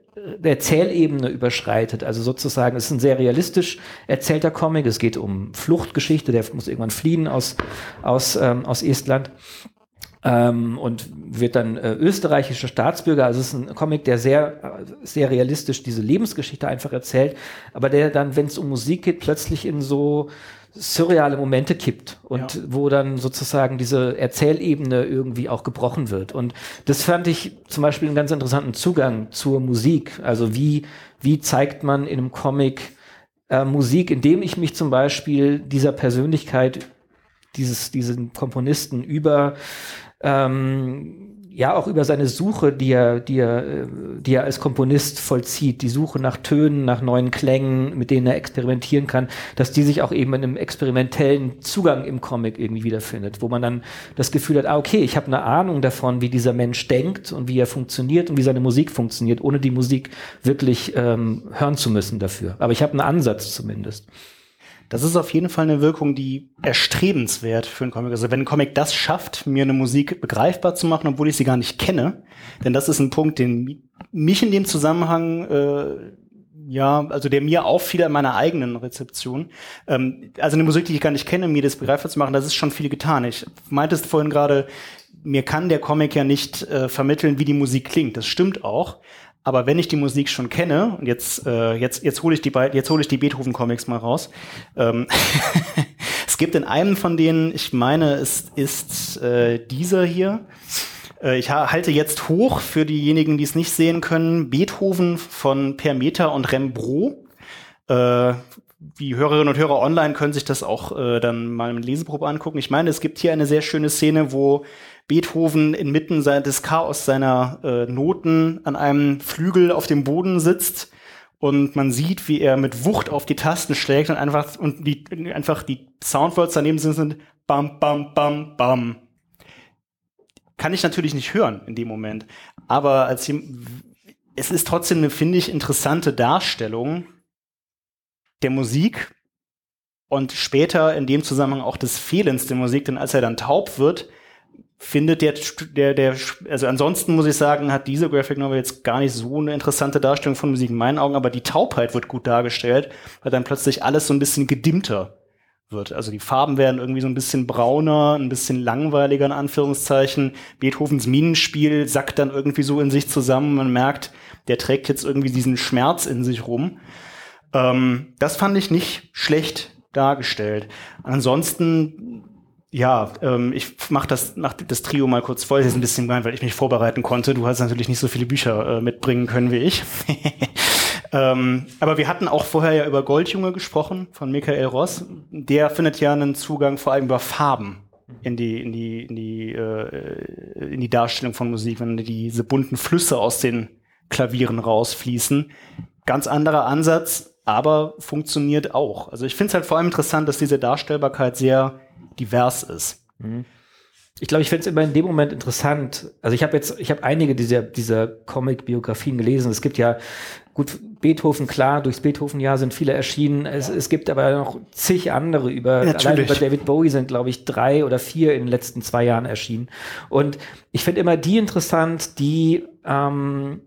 Erzählebene überschreitet. Also sozusagen, es ist ein sehr realistisch erzählter Comic. Es geht um Fluchtgeschichte, der muss irgendwann fliehen aus, aus, ähm, aus Estland. Ähm, und wird dann äh, österreichischer Staatsbürger. Also es ist ein Comic, der sehr, sehr realistisch diese Lebensgeschichte einfach erzählt, aber der dann, wenn es um Musik geht, plötzlich in so surreale Momente kippt und ja. wo dann sozusagen diese Erzählebene irgendwie auch gebrochen wird. Und das fand ich zum Beispiel einen ganz interessanten Zugang zur Musik. Also wie, wie zeigt man in einem Comic äh, Musik, indem ich mich zum Beispiel dieser Persönlichkeit dieses, diesen Komponisten über ähm, ja auch über seine Suche, die er, die er, äh, die er als Komponist vollzieht, die Suche nach Tönen, nach neuen Klängen, mit denen er experimentieren kann, dass die sich auch eben in einem experimentellen Zugang im Comic irgendwie wiederfindet, wo man dann das Gefühl hat, ah, okay, ich habe eine Ahnung davon, wie dieser Mensch denkt und wie er funktioniert und wie seine Musik funktioniert, ohne die Musik wirklich ähm, hören zu müssen dafür. Aber ich habe einen Ansatz zumindest. Das ist auf jeden Fall eine Wirkung, die erstrebenswert für einen Comic. Also wenn ein Comic das schafft, mir eine Musik begreifbar zu machen, obwohl ich sie gar nicht kenne, denn das ist ein Punkt, den mich in dem Zusammenhang äh, ja, also der mir auffiel an meiner eigenen Rezeption. Ähm, also eine Musik, die ich gar nicht kenne, mir das begreifbar zu machen, das ist schon viel getan. Ich meintest vorhin gerade, mir kann der Comic ja nicht äh, vermitteln, wie die Musik klingt. Das stimmt auch. Aber wenn ich die Musik schon kenne, und jetzt, äh, jetzt, jetzt hole ich die jetzt hole ich die Beethoven-Comics mal raus. Ähm es gibt in einem von denen, ich meine, es ist äh, dieser hier. Äh, ich halte jetzt hoch für diejenigen, die es nicht sehen können, Beethoven von Permeter und Rembrandt. Äh, die Hörerinnen und Hörer online können sich das auch äh, dann mal in Leseprobe angucken. Ich meine, es gibt hier eine sehr schöne Szene, wo Beethoven inmitten des Chaos seiner äh, Noten an einem Flügel auf dem Boden sitzt und man sieht, wie er mit Wucht auf die Tasten schlägt und einfach und die einfach die Soundwords daneben sind, sind bam bam bam bam. Kann ich natürlich nicht hören in dem Moment, aber als es ist trotzdem eine finde ich interessante Darstellung der Musik und später in dem Zusammenhang auch des Fehlens der Musik, denn als er dann taub wird, findet der, der, der, also ansonsten muss ich sagen, hat diese Graphic Novel jetzt gar nicht so eine interessante Darstellung von Musik in meinen Augen, aber die Taubheit wird gut dargestellt, weil dann plötzlich alles so ein bisschen gedimmter wird. Also die Farben werden irgendwie so ein bisschen brauner, ein bisschen langweiliger in Anführungszeichen. Beethovens Minenspiel sackt dann irgendwie so in sich zusammen. Man merkt, der trägt jetzt irgendwie diesen Schmerz in sich rum. Ähm, das fand ich nicht schlecht dargestellt. Ansonsten ja, ähm, ich mach das, mach das Trio mal kurz voll. Das ist ein bisschen gemein, weil ich mich vorbereiten konnte. Du hast natürlich nicht so viele Bücher äh, mitbringen können wie ich. ähm, aber wir hatten auch vorher ja über Goldjunge gesprochen von Michael Ross. Der findet ja einen Zugang vor allem über Farben in die in die in die äh, in die Darstellung von Musik, wenn diese bunten Flüsse aus den Klavieren rausfließen. Ganz anderer Ansatz, aber funktioniert auch. Also ich finde es halt vor allem interessant, dass diese Darstellbarkeit sehr divers ist. Mhm. ich glaube, ich finde es immer in dem Moment interessant. Also ich habe jetzt, ich habe einige dieser, dieser Comic-Biografien gelesen. Es gibt ja, gut, Beethoven, klar, durchs Beethoven-Jahr sind viele erschienen. Es, es gibt aber noch zig andere über, allein über David Bowie sind, glaube ich, drei oder vier in den letzten zwei Jahren erschienen. Und ich finde immer die interessant, die, ähm,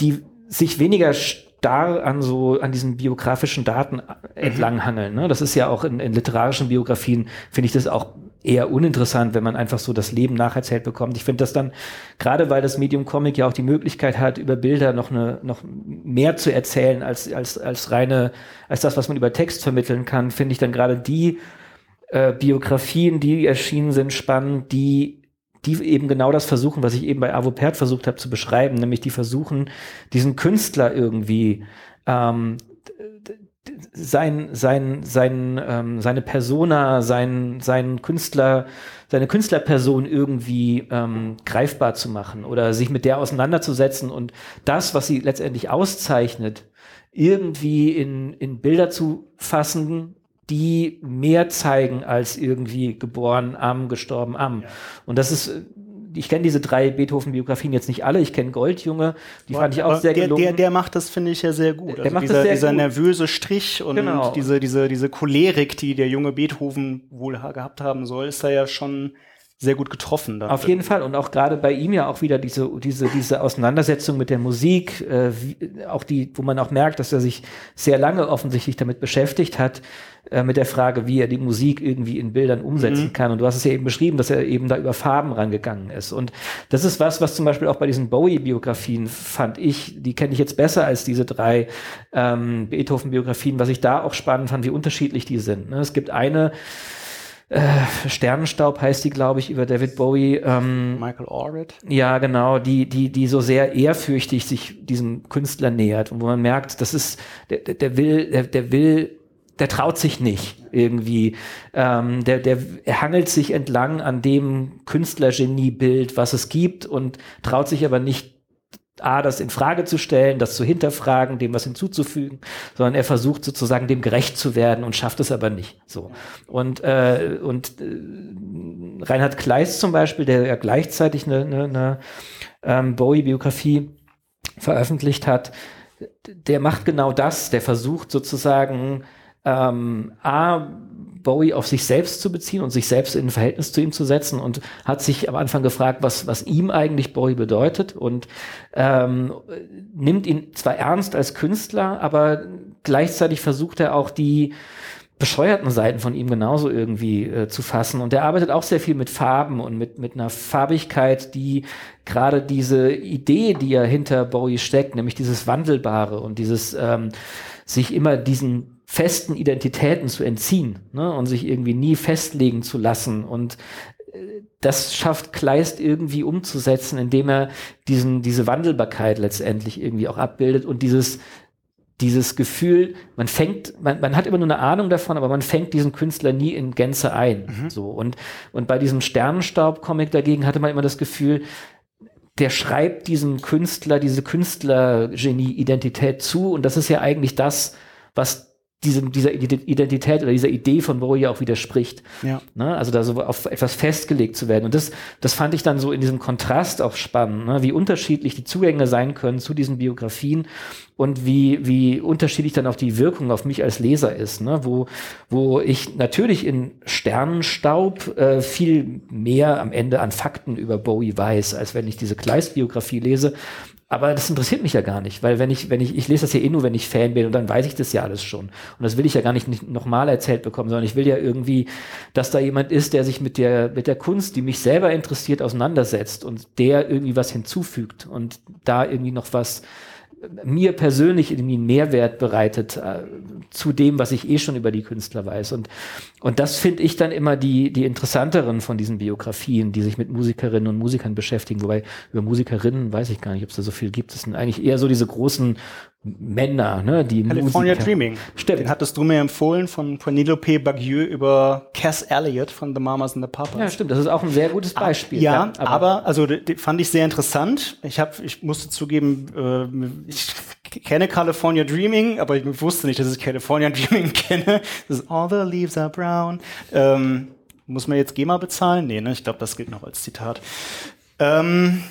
die sich weniger starr an so an diesen biografischen Daten entlanghangeln. Ne? Das ist ja auch in, in literarischen Biografien, finde ich das auch eher uninteressant, wenn man einfach so das Leben nacherzählt bekommt. Ich finde das dann, gerade weil das Medium Comic ja auch die Möglichkeit hat, über Bilder noch eine, noch mehr zu erzählen als, als, als reine, als das, was man über Text vermitteln kann, finde ich dann gerade die äh, Biografien, die erschienen sind, spannend, die die eben genau das versuchen, was ich eben bei Avopert versucht habe zu beschreiben, nämlich die versuchen, diesen Künstler irgendwie ähm, sein, sein, sein, ähm, seine Persona, sein, sein Künstler, seine Künstlerperson irgendwie ähm, greifbar zu machen oder sich mit der auseinanderzusetzen und das, was sie letztendlich auszeichnet, irgendwie in, in Bilder zu fassen, die mehr zeigen als irgendwie geboren am, gestorben am. Ja. Und das ist ich kenne diese drei Beethoven-Biografien jetzt nicht alle. Ich kenne Goldjunge, die Boah, fand ich auch sehr der, gelungen. Der, der macht das, finde ich, ja sehr gut. Der also macht dieser, das sehr dieser gut. nervöse Strich und genau. diese, diese, diese Cholerik, die der junge Beethoven wohl gehabt haben soll, ist da ja schon sehr gut getroffen. Damit. Auf jeden Fall und auch gerade bei ihm ja auch wieder diese diese diese Auseinandersetzung mit der Musik, äh, wie, auch die, wo man auch merkt, dass er sich sehr lange offensichtlich damit beschäftigt hat äh, mit der Frage, wie er die Musik irgendwie in Bildern umsetzen mhm. kann. Und du hast es ja eben beschrieben, dass er eben da über Farben rangegangen ist. Und das ist was, was zum Beispiel auch bei diesen Bowie-Biografien fand ich, die kenne ich jetzt besser als diese drei ähm, Beethoven-Biografien, was ich da auch spannend fand, wie unterschiedlich die sind. Ne? Es gibt eine äh, Sternenstaub heißt die, glaube ich, über David Bowie. Ähm, Michael Orbit. Ja, genau, die, die, die so sehr ehrfürchtig sich diesem Künstler nähert und wo man merkt, das ist, der, der will, der, der will, der traut sich nicht irgendwie. Ähm, der, der er hangelt sich entlang an dem Künstlergeniebild, was es gibt und traut sich aber nicht A, das in Frage zu stellen, das zu hinterfragen, dem was hinzuzufügen, sondern er versucht sozusagen dem gerecht zu werden und schafft es aber nicht. So. Und, äh, und äh, Reinhard Kleist zum Beispiel, der ja gleichzeitig eine, eine, eine ähm, Bowie-Biografie veröffentlicht hat, der macht genau das, der versucht sozusagen ähm, A, Bowie auf sich selbst zu beziehen und sich selbst in ein Verhältnis zu ihm zu setzen und hat sich am Anfang gefragt, was, was ihm eigentlich Bowie bedeutet und ähm, nimmt ihn zwar ernst als Künstler, aber gleichzeitig versucht er auch die bescheuerten Seiten von ihm genauso irgendwie äh, zu fassen. Und er arbeitet auch sehr viel mit Farben und mit, mit einer Farbigkeit, die gerade diese Idee, die ja hinter Bowie steckt, nämlich dieses Wandelbare und dieses ähm, sich immer diesen festen Identitäten zu entziehen ne, und sich irgendwie nie festlegen zu lassen. Und äh, das schafft Kleist irgendwie umzusetzen, indem er diesen, diese Wandelbarkeit letztendlich irgendwie auch abbildet und dieses, dieses Gefühl, man fängt, man, man hat immer nur eine Ahnung davon, aber man fängt diesen Künstler nie in Gänze ein. Mhm. So. Und, und bei diesem Sternenstaub-Comic dagegen hatte man immer das Gefühl, der schreibt diesem Künstler diese Künstlergenie-Identität zu und das ist ja eigentlich das, was diesem, dieser Identität oder dieser Idee von Bowie auch widerspricht. Ja. Ne? Also da so auf etwas festgelegt zu werden. Und das, das fand ich dann so in diesem Kontrast auch spannend, ne? wie unterschiedlich die Zugänge sein können zu diesen Biografien und wie, wie unterschiedlich dann auch die Wirkung auf mich als Leser ist. Ne? Wo, wo ich natürlich in Sternenstaub äh, viel mehr am Ende an Fakten über Bowie weiß, als wenn ich diese Kleist-Biografie lese. Aber das interessiert mich ja gar nicht, weil wenn ich, wenn ich, ich lese das ja eh nur, wenn ich Fan bin und dann weiß ich das ja alles schon. Und das will ich ja gar nicht, nicht nochmal erzählt bekommen, sondern ich will ja irgendwie, dass da jemand ist, der sich mit der, mit der Kunst, die mich selber interessiert, auseinandersetzt und der irgendwie was hinzufügt und da irgendwie noch was mir persönlich irgendwie einen Mehrwert bereitet äh, zu dem, was ich eh schon über die Künstler weiß. Und, und das finde ich dann immer die, die interessanteren von diesen Biografien, die sich mit Musikerinnen und Musikern beschäftigen. Wobei über Musikerinnen weiß ich gar nicht, ob es da so viel gibt. Das sind eigentlich eher so diese großen Männer, ne, die California Musiker. Dreaming. Stimmt. Den hattest du mir empfohlen von Penelope Bagieu über Cass Elliot von The Mamas and the Papas. Ja, stimmt. Das ist auch ein sehr gutes ah, Beispiel. Ja, ja aber, aber, also fand ich sehr interessant. Ich habe, ich musste zugeben, äh, ich kenne California Dreaming, aber ich wusste nicht, dass ich California Dreaming kenne. Das ist All the Leaves are Brown. Ähm, Muss man jetzt GEMA bezahlen? Nee, ne? Ich glaube, das gilt noch als Zitat. Ähm,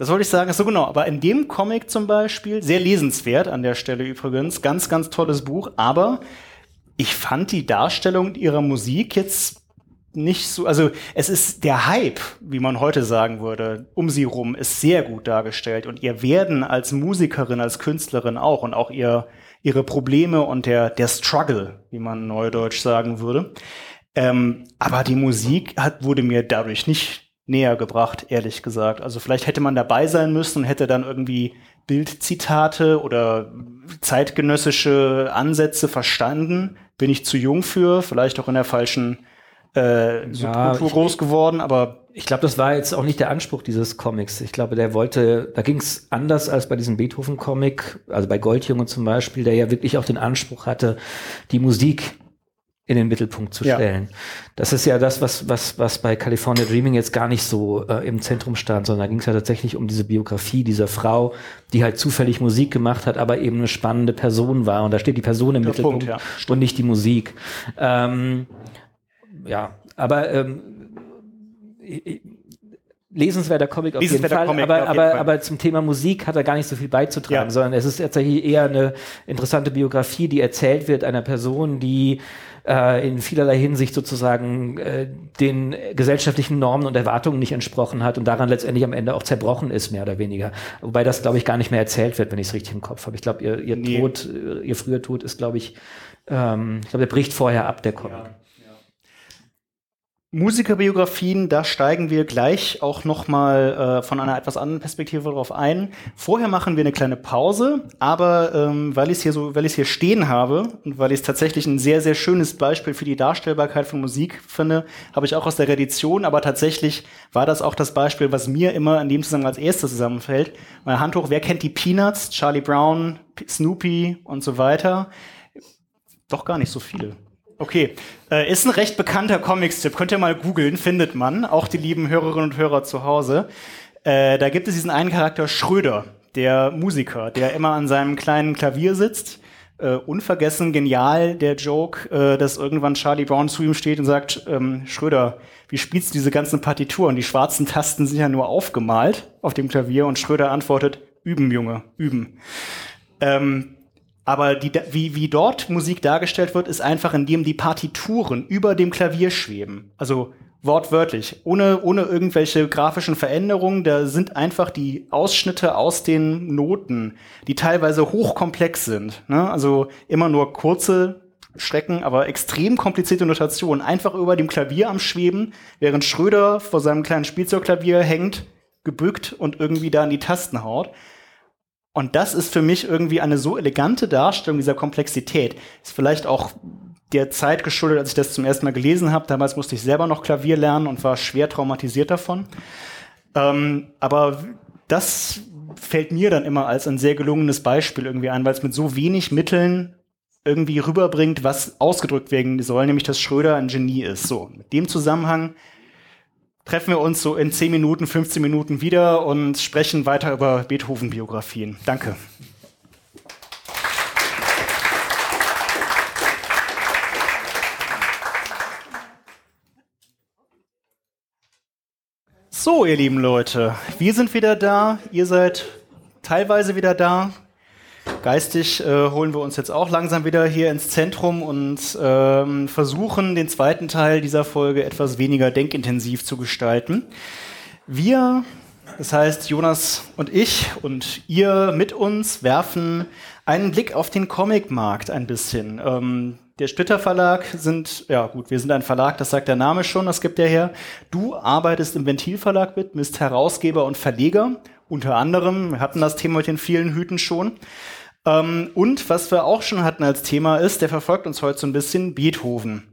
das wollte ich sagen, so genau. Aber in dem Comic zum Beispiel, sehr lesenswert an der Stelle übrigens, ganz, ganz tolles Buch, aber ich fand die Darstellung ihrer Musik jetzt nicht so, also es ist der Hype, wie man heute sagen würde, um sie rum, ist sehr gut dargestellt und ihr Werden als Musikerin, als Künstlerin auch und auch ihr, ihre Probleme und der, der Struggle, wie man neudeutsch sagen würde. Ähm, aber die Musik hat, wurde mir dadurch nicht näher gebracht, ehrlich gesagt. Also vielleicht hätte man dabei sein müssen und hätte dann irgendwie Bildzitate oder zeitgenössische Ansätze verstanden. Bin ich zu jung für, vielleicht auch in der falschen äh, Subkultur ja, groß geworden, aber ich glaube, das war jetzt auch nicht der Anspruch dieses Comics. Ich glaube, der wollte, da ging es anders als bei diesem Beethoven-Comic, also bei Goldjunge zum Beispiel, der ja wirklich auch den Anspruch hatte, die Musik in den Mittelpunkt zu stellen. Ja. Das ist ja das, was, was, was bei California Dreaming jetzt gar nicht so äh, im Zentrum stand, sondern da ging es ja tatsächlich um diese Biografie dieser Frau, die halt zufällig Musik gemacht hat, aber eben eine spannende Person war. Und da steht die Person im Der Mittelpunkt Punkt, ja. und nicht die Musik. Ähm, ja, aber ähm, lesenswerter Comic auf jeden Fall, Comic, aber, aber, Fall. aber zum Thema Musik hat er gar nicht so viel beizutragen, ja. sondern es ist tatsächlich eher eine interessante Biografie, die erzählt wird einer Person, die äh, in vielerlei Hinsicht sozusagen äh, den gesellschaftlichen Normen und Erwartungen nicht entsprochen hat und daran letztendlich am Ende auch zerbrochen ist, mehr oder weniger. Wobei das, glaube ich, gar nicht mehr erzählt wird, wenn ich es richtig im Kopf habe. Ich glaube, ihr, ihr nee. Tod, ihr früher Tod ist, glaube ich, ähm, ich glaube, der bricht vorher ab, der Comic. Ja. Musikerbiografien, da steigen wir gleich auch noch mal äh, von einer etwas anderen Perspektive drauf ein. Vorher machen wir eine kleine Pause, aber ähm, weil ich es hier so, weil ich hier stehen habe und weil ich es tatsächlich ein sehr sehr schönes Beispiel für die Darstellbarkeit von Musik finde, habe ich auch aus der Edition, aber tatsächlich war das auch das Beispiel, was mir immer in dem Zusammenhang als erstes zusammenfällt. Meine Hand hoch, wer kennt die Peanuts, Charlie Brown, Snoopy und so weiter? Doch gar nicht so viele. Okay, äh, ist ein recht bekannter Comics-Tipp. Könnt ihr mal googeln, findet man. Auch die lieben Hörerinnen und Hörer zu Hause. Äh, da gibt es diesen einen Charakter Schröder, der Musiker, der immer an seinem kleinen Klavier sitzt. Äh, unvergessen genial der Joke, äh, dass irgendwann Charlie Brown zu ihm steht und sagt, ähm, Schröder, wie spielst du diese ganzen Partituren? Die schwarzen Tasten sind ja nur aufgemalt auf dem Klavier und Schröder antwortet, üben, Junge, üben. Ähm, aber die, wie, wie dort Musik dargestellt wird, ist einfach, indem die Partituren über dem Klavier schweben. Also wortwörtlich, ohne, ohne irgendwelche grafischen Veränderungen. Da sind einfach die Ausschnitte aus den Noten, die teilweise hochkomplex sind. Ne? Also immer nur kurze Strecken, aber extrem komplizierte Notationen, einfach über dem Klavier am Schweben, während Schröder vor seinem kleinen Spielzeugklavier hängt, gebückt und irgendwie da in die Tasten haut. Und das ist für mich irgendwie eine so elegante Darstellung dieser Komplexität. Ist vielleicht auch der Zeit geschuldet, als ich das zum ersten Mal gelesen habe. Damals musste ich selber noch Klavier lernen und war schwer traumatisiert davon. Ähm, aber das fällt mir dann immer als ein sehr gelungenes Beispiel irgendwie ein, weil es mit so wenig Mitteln irgendwie rüberbringt, was ausgedrückt werden soll, nämlich dass Schröder ein Genie ist. So, mit dem Zusammenhang treffen wir uns so in 10 Minuten, 15 Minuten wieder und sprechen weiter über Beethoven-Biografien. Danke. So, ihr lieben Leute, wir sind wieder da, ihr seid teilweise wieder da. Geistig äh, holen wir uns jetzt auch langsam wieder hier ins Zentrum und ähm, versuchen, den zweiten Teil dieser Folge etwas weniger denkintensiv zu gestalten. Wir, das heißt Jonas und ich und ihr mit uns, werfen einen Blick auf den Comicmarkt ein bisschen. Ähm, der Splitter Verlag sind, ja gut, wir sind ein Verlag, das sagt der Name schon, das gibt der her. Du arbeitest im Ventil Verlag mit, bist Herausgeber und Verleger, unter anderem. Wir hatten das Thema mit den vielen Hüten schon. Ähm, und was wir auch schon hatten als Thema ist, der verfolgt uns heute so ein bisschen, Beethoven.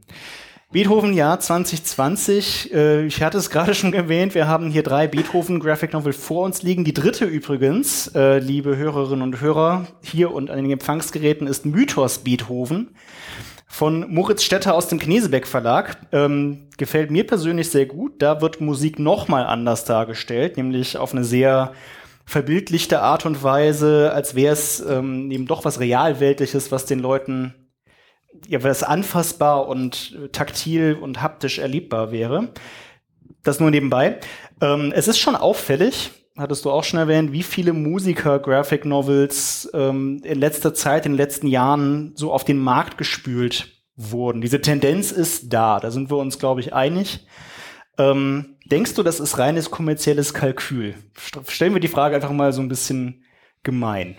Beethoven Jahr 2020. Äh, ich hatte es gerade schon erwähnt, wir haben hier drei Beethoven Graphic Novel vor uns liegen. Die dritte übrigens, äh, liebe Hörerinnen und Hörer, hier und an den Empfangsgeräten ist Mythos Beethoven von Moritz Stetter aus dem Knesebeck Verlag. Ähm, gefällt mir persönlich sehr gut. Da wird Musik noch mal anders dargestellt, nämlich auf eine sehr verbildlichte Art und Weise, als wäre es ähm, eben doch was Realweltliches, was den Leuten ja, was anfassbar und taktil und haptisch erlebbar wäre. Das nur nebenbei. Ähm, es ist schon auffällig, hattest du auch schon erwähnt, wie viele Musiker Graphic Novels ähm, in letzter Zeit, in den letzten Jahren so auf den Markt gespült wurden. Diese Tendenz ist da, da sind wir uns, glaube ich, einig. Ähm, denkst du, das ist reines kommerzielles Kalkül? Stellen wir die Frage einfach mal so ein bisschen gemein.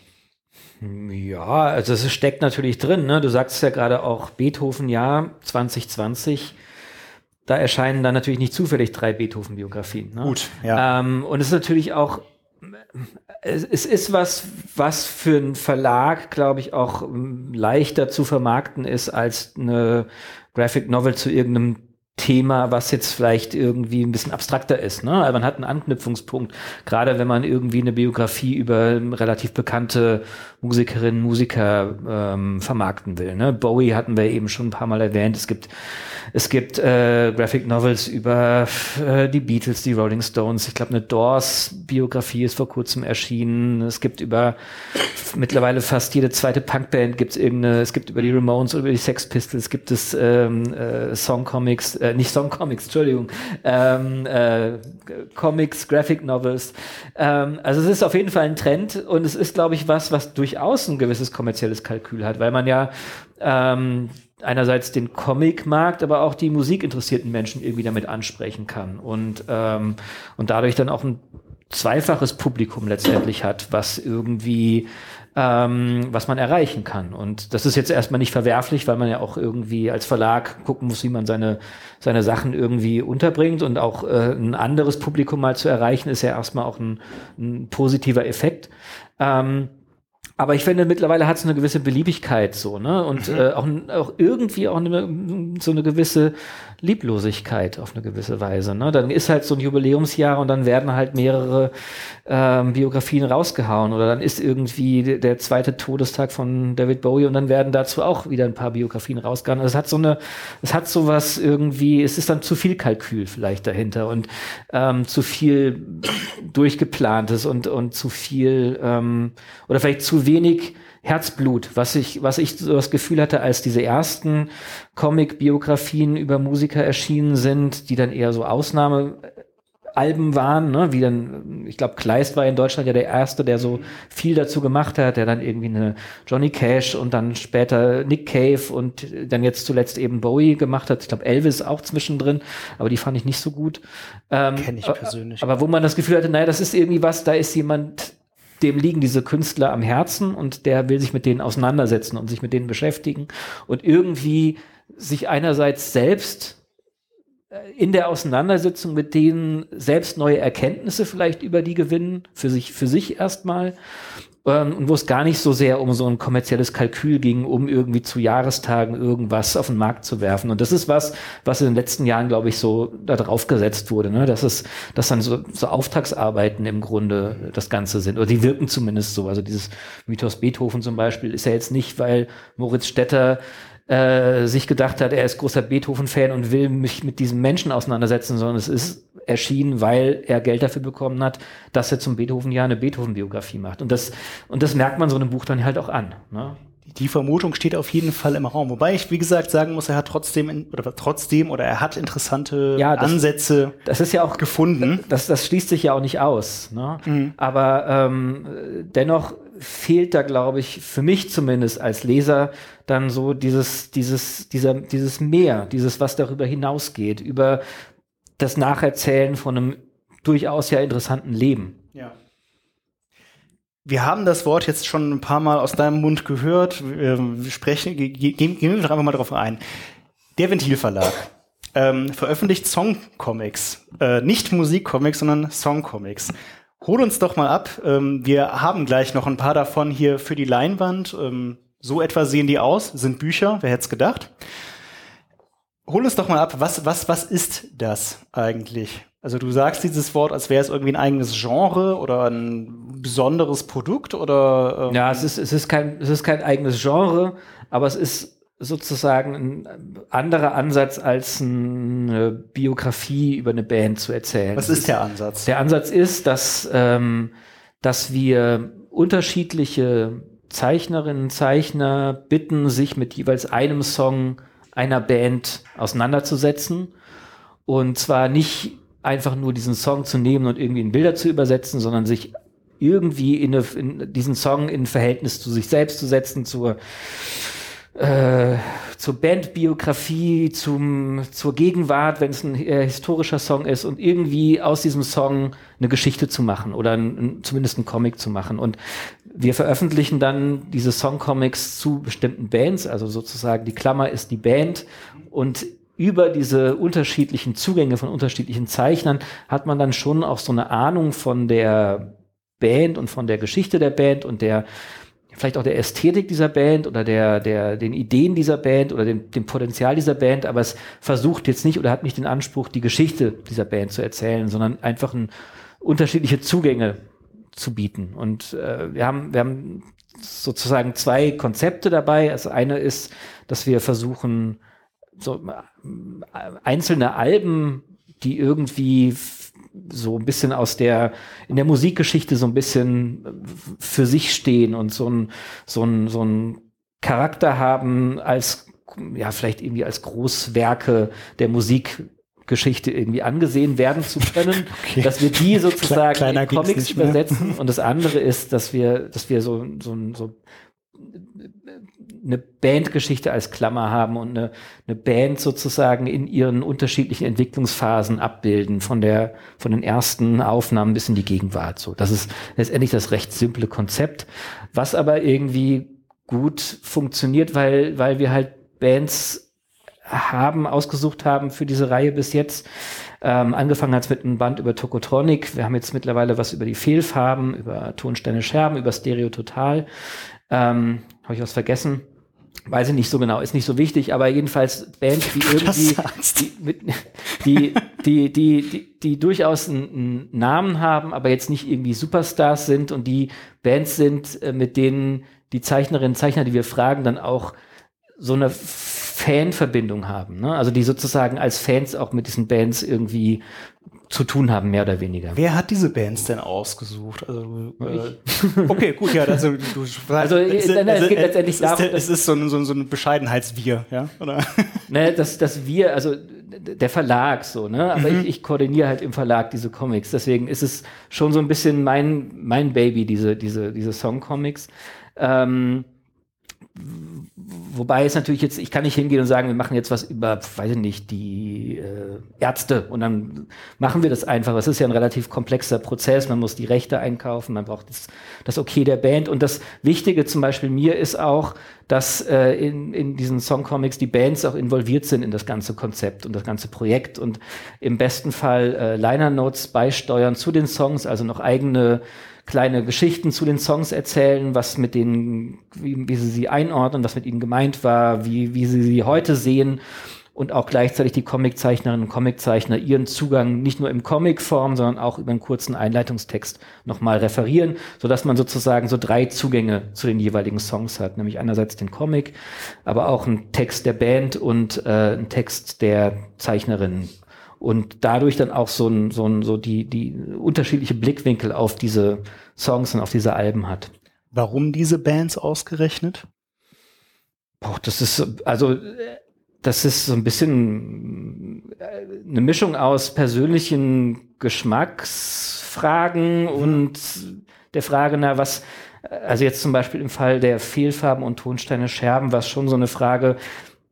Ja, also es steckt natürlich drin. Ne? Du sagst ja gerade auch Beethoven, ja, 2020. Da erscheinen dann natürlich nicht zufällig drei Beethoven-Biografien. Ne? Gut, ja. Ähm, und es ist natürlich auch, es, es ist was, was für einen Verlag, glaube ich, auch leichter zu vermarkten ist als eine Graphic Novel zu irgendeinem Thema, was jetzt vielleicht irgendwie ein bisschen abstrakter ist. Ne? Aber man hat einen Anknüpfungspunkt, gerade wenn man irgendwie eine Biografie über relativ bekannte Musikerinnen, Musiker ähm, vermarkten will. Ne? Bowie hatten wir eben schon ein paar Mal erwähnt. Es gibt es gibt äh, Graphic Novels über äh, die Beatles, die Rolling Stones. Ich glaube, eine Doors-Biografie ist vor kurzem erschienen. Es gibt über mittlerweile fast jede zweite Punkband gibt es irgendeine. Es gibt über die Ramones oder über die Sex Pistols gibt es ähm, äh, Songcomics, äh, nicht Songcomics, Entschuldigung, ähm, äh, Comics, Graphic Novels. Ähm, also es ist auf jeden Fall ein Trend und es ist, glaube ich, was, was durchaus ein gewisses kommerzielles Kalkül hat, weil man ja ähm, einerseits den Comic-Markt, aber auch die musikinteressierten Menschen irgendwie damit ansprechen kann und, ähm, und dadurch dann auch ein zweifaches Publikum letztendlich hat, was irgendwie ähm, was man erreichen kann. Und das ist jetzt erstmal nicht verwerflich, weil man ja auch irgendwie als Verlag gucken muss, wie man seine, seine Sachen irgendwie unterbringt und auch äh, ein anderes Publikum mal zu erreichen, ist ja erstmal auch ein, ein positiver Effekt. Ähm, aber ich finde, mittlerweile hat es eine gewisse Beliebigkeit so, ne? Und mhm. äh, auch, auch irgendwie auch eine, so eine gewisse Lieblosigkeit auf eine gewisse Weise. Ne? Dann ist halt so ein Jubiläumsjahr und dann werden halt mehrere ähm, Biografien rausgehauen oder dann ist irgendwie der zweite Todestag von David Bowie und dann werden dazu auch wieder ein paar Biografien rausgehauen. Also es hat so eine, es hat sowas irgendwie, es ist dann zu viel Kalkül vielleicht dahinter und ähm, zu viel durchgeplantes und, und zu viel ähm, oder vielleicht zu wenig Herzblut, was ich, was ich so das Gefühl hatte, als diese ersten Comic-Biografien über Musiker erschienen sind, die dann eher so Ausnahme Alben waren, ne? wie dann, ich glaube, Kleist war in Deutschland ja der Erste, der so viel dazu gemacht hat, der dann irgendwie eine Johnny Cash und dann später Nick Cave und dann jetzt zuletzt eben Bowie gemacht hat. Ich glaube, Elvis auch zwischendrin, aber die fand ich nicht so gut. Ähm, Kenne ich persönlich. Aber wo man das Gefühl hatte, naja, das ist irgendwie was, da ist jemand, dem liegen diese Künstler am Herzen und der will sich mit denen auseinandersetzen und sich mit denen beschäftigen und irgendwie sich einerseits selbst äh, in der Auseinandersetzung mit denen selbst neue Erkenntnisse vielleicht über die gewinnen, für sich, für sich erstmal. Ähm, und wo es gar nicht so sehr um so ein kommerzielles Kalkül ging, um irgendwie zu Jahrestagen irgendwas auf den Markt zu werfen. Und das ist was, was in den letzten Jahren, glaube ich, so da drauf gesetzt wurde, ne? dass es, dass dann so, so Auftragsarbeiten im Grunde das Ganze sind. Oder die wirken zumindest so. Also dieses Mythos Beethoven zum Beispiel ist ja jetzt nicht, weil Moritz Stetter äh, sich gedacht hat, er ist großer Beethoven-Fan und will mich mit diesem Menschen auseinandersetzen, sondern es ist erschienen, weil er Geld dafür bekommen hat, dass er zum Beethoven-Jahr eine Beethoven-Biografie macht. Und das, und das merkt man so einem Buch dann halt auch an. Ne? Die Vermutung steht auf jeden Fall im Raum. Wobei ich, wie gesagt, sagen muss, er hat trotzdem oder trotzdem oder er hat interessante ja, das, Ansätze das ist ja auch, gefunden. Das, das schließt sich ja auch nicht aus. Ne? Mhm. Aber ähm, dennoch fehlt da, glaube ich, für mich zumindest als Leser dann so dieses, dieses, dieser, dieses Mehr, dieses, was darüber hinausgeht, über das Nacherzählen von einem durchaus ja interessanten Leben. Ja. Wir haben das Wort jetzt schon ein paar Mal aus deinem Mund gehört. Wir sprechen, gehen, gehen wir doch einfach mal drauf ein. Der Ventilverlag ähm, veröffentlicht Songcomics. Äh, nicht Musikcomics, sondern Songcomics. Hol uns doch mal ab. Ähm, wir haben gleich noch ein paar davon hier für die Leinwand. Ähm, so etwa sehen die aus, sind Bücher, wer hätte es gedacht. Hol uns doch mal ab, was, was, was ist das eigentlich? Also du sagst dieses Wort, als wäre es irgendwie ein eigenes Genre oder ein besonderes Produkt oder ähm Ja, es ist, es ist kein, es ist kein eigenes Genre, aber es ist sozusagen ein anderer Ansatz als eine Biografie über eine Band zu erzählen. Was ist der Ansatz? Der Ansatz ist, dass, ähm, dass wir unterschiedliche Zeichnerinnen, Zeichner bitten, sich mit jeweils einem Song einer Band auseinanderzusetzen. Und zwar nicht einfach nur diesen Song zu nehmen und irgendwie in Bilder zu übersetzen, sondern sich irgendwie in, eine, in diesen Song in Verhältnis zu sich selbst zu setzen, zur, äh, zur Bandbiografie, zum, zur Gegenwart, wenn es ein äh, historischer Song ist und irgendwie aus diesem Song eine Geschichte zu machen oder ein, zumindest einen Comic zu machen. Und wir veröffentlichen dann diese Songcomics zu bestimmten Bands, also sozusagen die Klammer ist die Band. Und über diese unterschiedlichen Zugänge von unterschiedlichen Zeichnern hat man dann schon auch so eine Ahnung von der Band und von der Geschichte der Band und der vielleicht auch der Ästhetik dieser Band oder der, der, den Ideen dieser Band oder dem, dem Potenzial dieser Band, aber es versucht jetzt nicht oder hat nicht den Anspruch, die Geschichte dieser Band zu erzählen, sondern einfach ein, unterschiedliche Zugänge zu bieten. Und äh, wir haben, wir haben sozusagen zwei Konzepte dabei. Das eine ist, dass wir versuchen, so äh, einzelne Alben, die irgendwie so ein bisschen aus der, in der Musikgeschichte so ein bisschen äh, für sich stehen und so ein, so ein, so ein Charakter haben als, ja, vielleicht irgendwie als Großwerke der Musikgeschichte irgendwie angesehen werden zu können, okay. dass wir die sozusagen Kleiner in Comics übersetzen. Und das andere ist, dass wir, dass wir so, so, so eine Bandgeschichte als Klammer haben und eine, eine Band sozusagen in ihren unterschiedlichen Entwicklungsphasen abbilden, von der, von den ersten Aufnahmen bis in die Gegenwart. So, das ist letztendlich das recht simple Konzept, was aber irgendwie gut funktioniert, weil, weil wir halt Bands haben, ausgesucht haben für diese Reihe bis jetzt. Ähm, angefangen hat es mit einem Band über Tokotronic. Wir haben jetzt mittlerweile was über die Fehlfarben, über Tonsteine Scherben, über Stereo Total. Ähm, Habe ich was vergessen? Weiß ich nicht so genau, ist nicht so wichtig, aber jedenfalls Bands, die irgendwie, die, mit, die, die, die, die, die durchaus einen, einen, Namen haben, aber jetzt nicht irgendwie Superstars sind und die Bands sind, äh, mit denen die Zeichnerinnen und Zeichner, die wir fragen, dann auch so eine Fanverbindung haben. Ne? Also die sozusagen als Fans auch mit diesen Bands irgendwie zu tun haben, mehr oder weniger. Wer hat diese Bands denn ausgesucht? Also, äh, okay, gut, ja, also du also, es, es, es geht letztendlich es darum, ist, es ist so ein, so ein, so ein Bescheidenheitswir, ja, oder? Ne, das, das Wir, also der Verlag so, ne, aber mhm. ich, ich koordiniere halt im Verlag diese Comics, deswegen ist es schon so ein bisschen mein mein Baby diese diese diese Songcomics. Ähm, wobei es natürlich jetzt, ich kann nicht hingehen und sagen, wir machen jetzt was über, weiß ich nicht, die äh, Ärzte. Und dann machen wir das einfach. Es ist ja ein relativ komplexer Prozess, man muss die Rechte einkaufen, man braucht das, das Okay der Band. Und das Wichtige zum Beispiel mir ist auch, dass äh, in, in diesen Songcomics die Bands auch involviert sind in das ganze Konzept und das ganze Projekt. Und im besten Fall äh, Liner Notes beisteuern zu den Songs, also noch eigene kleine Geschichten zu den Songs erzählen, was mit denen, wie, wie sie sie einordnen, was mit ihnen gemeint war, wie, wie sie sie heute sehen. Und auch gleichzeitig die Comiczeichnerinnen und Comiczeichner ihren Zugang nicht nur im Comicform, sondern auch über einen kurzen Einleitungstext nochmal referieren, sodass man sozusagen so drei Zugänge zu den jeweiligen Songs hat, nämlich einerseits den Comic, aber auch einen Text der Band und äh, einen Text der Zeichnerinnen und dadurch dann auch so ein, so ein, so die, die unterschiedliche Blickwinkel auf diese Songs und auf diese Alben hat. Warum diese Bands ausgerechnet? Boah, das ist, also, das ist so ein bisschen äh, eine Mischung aus persönlichen Geschmacksfragen mhm. und der Frage, na, was, also jetzt zum Beispiel im Fall der Fehlfarben und Tonsteine Scherben war es schon so eine Frage,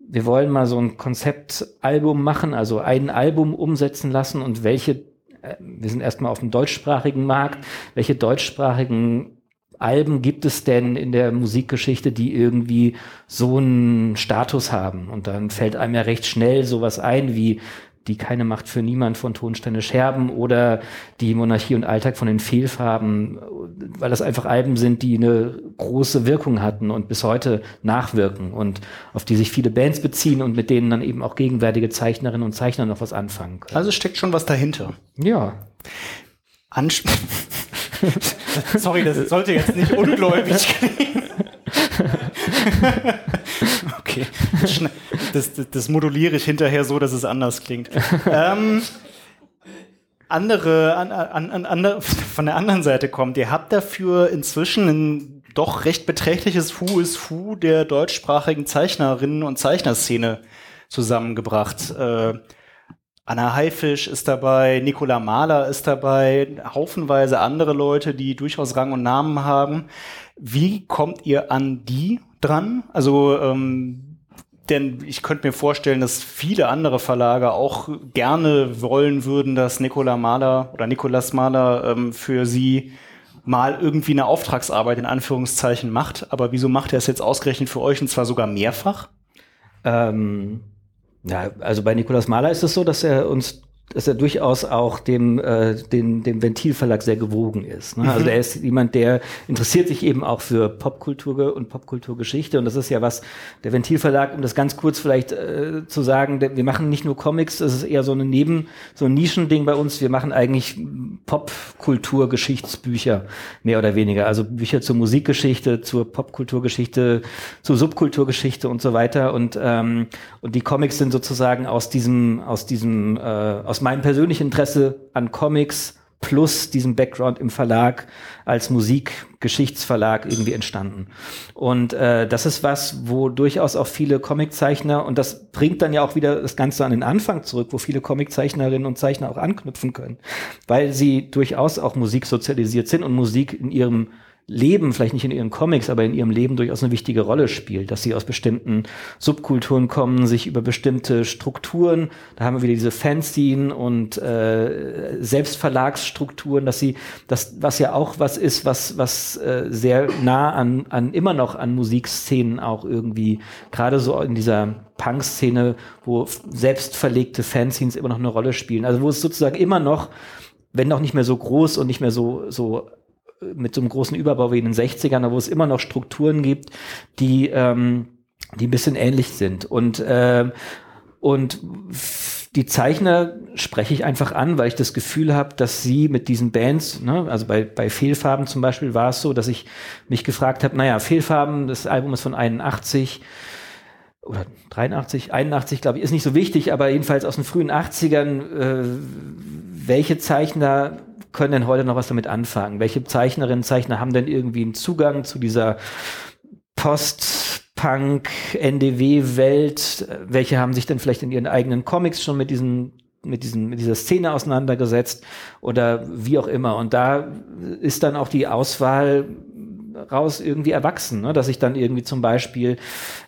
wir wollen mal so ein Konzeptalbum machen, also ein Album umsetzen lassen und welche, äh, wir sind erstmal auf dem deutschsprachigen Markt, welche deutschsprachigen Alben gibt es denn in der Musikgeschichte, die irgendwie so einen Status haben? Und dann fällt einem ja recht schnell sowas ein wie die keine Macht für niemand von Tonsteine Scherben oder die Monarchie und Alltag von den Fehlfarben, weil das einfach Alben sind, die eine große Wirkung hatten und bis heute nachwirken und auf die sich viele Bands beziehen und mit denen dann eben auch gegenwärtige Zeichnerinnen und Zeichner noch was anfangen können. Also steckt schon was dahinter. Ja. Ansp Sorry, das sollte jetzt nicht ungläubig klingen. okay. Das, das, das, moduliere ich hinterher so, dass es anders klingt. ähm, andere, an, an, an, von der anderen Seite kommt, ihr habt dafür inzwischen ein doch recht beträchtliches Who is Who der deutschsprachigen Zeichnerinnen und Zeichnerszene zusammengebracht. Äh, Anna Haifisch ist dabei, Nicola Mahler ist dabei, haufenweise andere Leute, die durchaus Rang und Namen haben. Wie kommt ihr an die dran? Also ähm, denn ich könnte mir vorstellen, dass viele andere Verlage auch gerne wollen würden, dass Nicola Mahler oder Nicolas Mahler ähm, für sie mal irgendwie eine Auftragsarbeit in Anführungszeichen macht. Aber wieso macht er es jetzt ausgerechnet für euch und zwar sogar mehrfach? Ähm, ja, also bei Nicolas Mahler ist es so, dass er uns dass er durchaus auch dem, äh, dem, dem Ventilverlag sehr gewogen ist. Ne? Also mhm. er ist jemand, der interessiert sich eben auch für Popkultur und Popkulturgeschichte. Und das ist ja was, der Ventilverlag, um das ganz kurz vielleicht äh, zu sagen, wir machen nicht nur Comics, das ist eher so eine Neben-, so ein Nischending bei uns. Wir machen eigentlich Popkulturgeschichtsbücher, mehr oder weniger. Also Bücher zur Musikgeschichte, zur Popkulturgeschichte, zur Subkulturgeschichte und so weiter. Und, ähm, und die Comics sind sozusagen aus diesem, aus diesem, äh, aus aus meinem persönlichen Interesse an Comics plus diesem Background im Verlag als Musikgeschichtsverlag irgendwie entstanden. Und äh, das ist was, wo durchaus auch viele Comiczeichner, und das bringt dann ja auch wieder das Ganze an den Anfang zurück, wo viele Comiczeichnerinnen und Zeichner auch anknüpfen können, weil sie durchaus auch Musik sozialisiert sind und Musik in ihrem Leben, vielleicht nicht in ihren Comics, aber in ihrem Leben durchaus eine wichtige Rolle spielt, dass sie aus bestimmten Subkulturen kommen, sich über bestimmte Strukturen, da haben wir wieder diese Fanzine und äh, Selbstverlagsstrukturen, dass sie, das, was ja auch was ist, was, was äh, sehr nah an, an immer noch an Musikszenen auch irgendwie, gerade so in dieser Punk-Szene, wo selbstverlegte Fanzines immer noch eine Rolle spielen. Also wo es sozusagen immer noch wenn auch nicht mehr so groß und nicht mehr so, so mit so einem großen Überbau wie in den 60ern, wo es immer noch Strukturen gibt, die, ähm, die ein bisschen ähnlich sind. Und, äh, und die Zeichner spreche ich einfach an, weil ich das Gefühl habe, dass sie mit diesen Bands, ne, also bei, bei Fehlfarben zum Beispiel war es so, dass ich mich gefragt habe, naja, Fehlfarben, das Album ist von 81, oder 83, 81, glaube ich, ist nicht so wichtig, aber jedenfalls aus den frühen 80ern, äh, welche Zeichner können denn heute noch was damit anfangen? Welche Zeichnerinnen, Zeichner haben denn irgendwie einen Zugang zu dieser Post-Punk, NDW-Welt? Welche haben sich denn vielleicht in ihren eigenen Comics schon mit diesen mit, diesen, mit dieser Szene auseinandergesetzt oder wie auch immer. Und da ist dann auch die Auswahl raus irgendwie erwachsen, ne? dass ich dann irgendwie zum Beispiel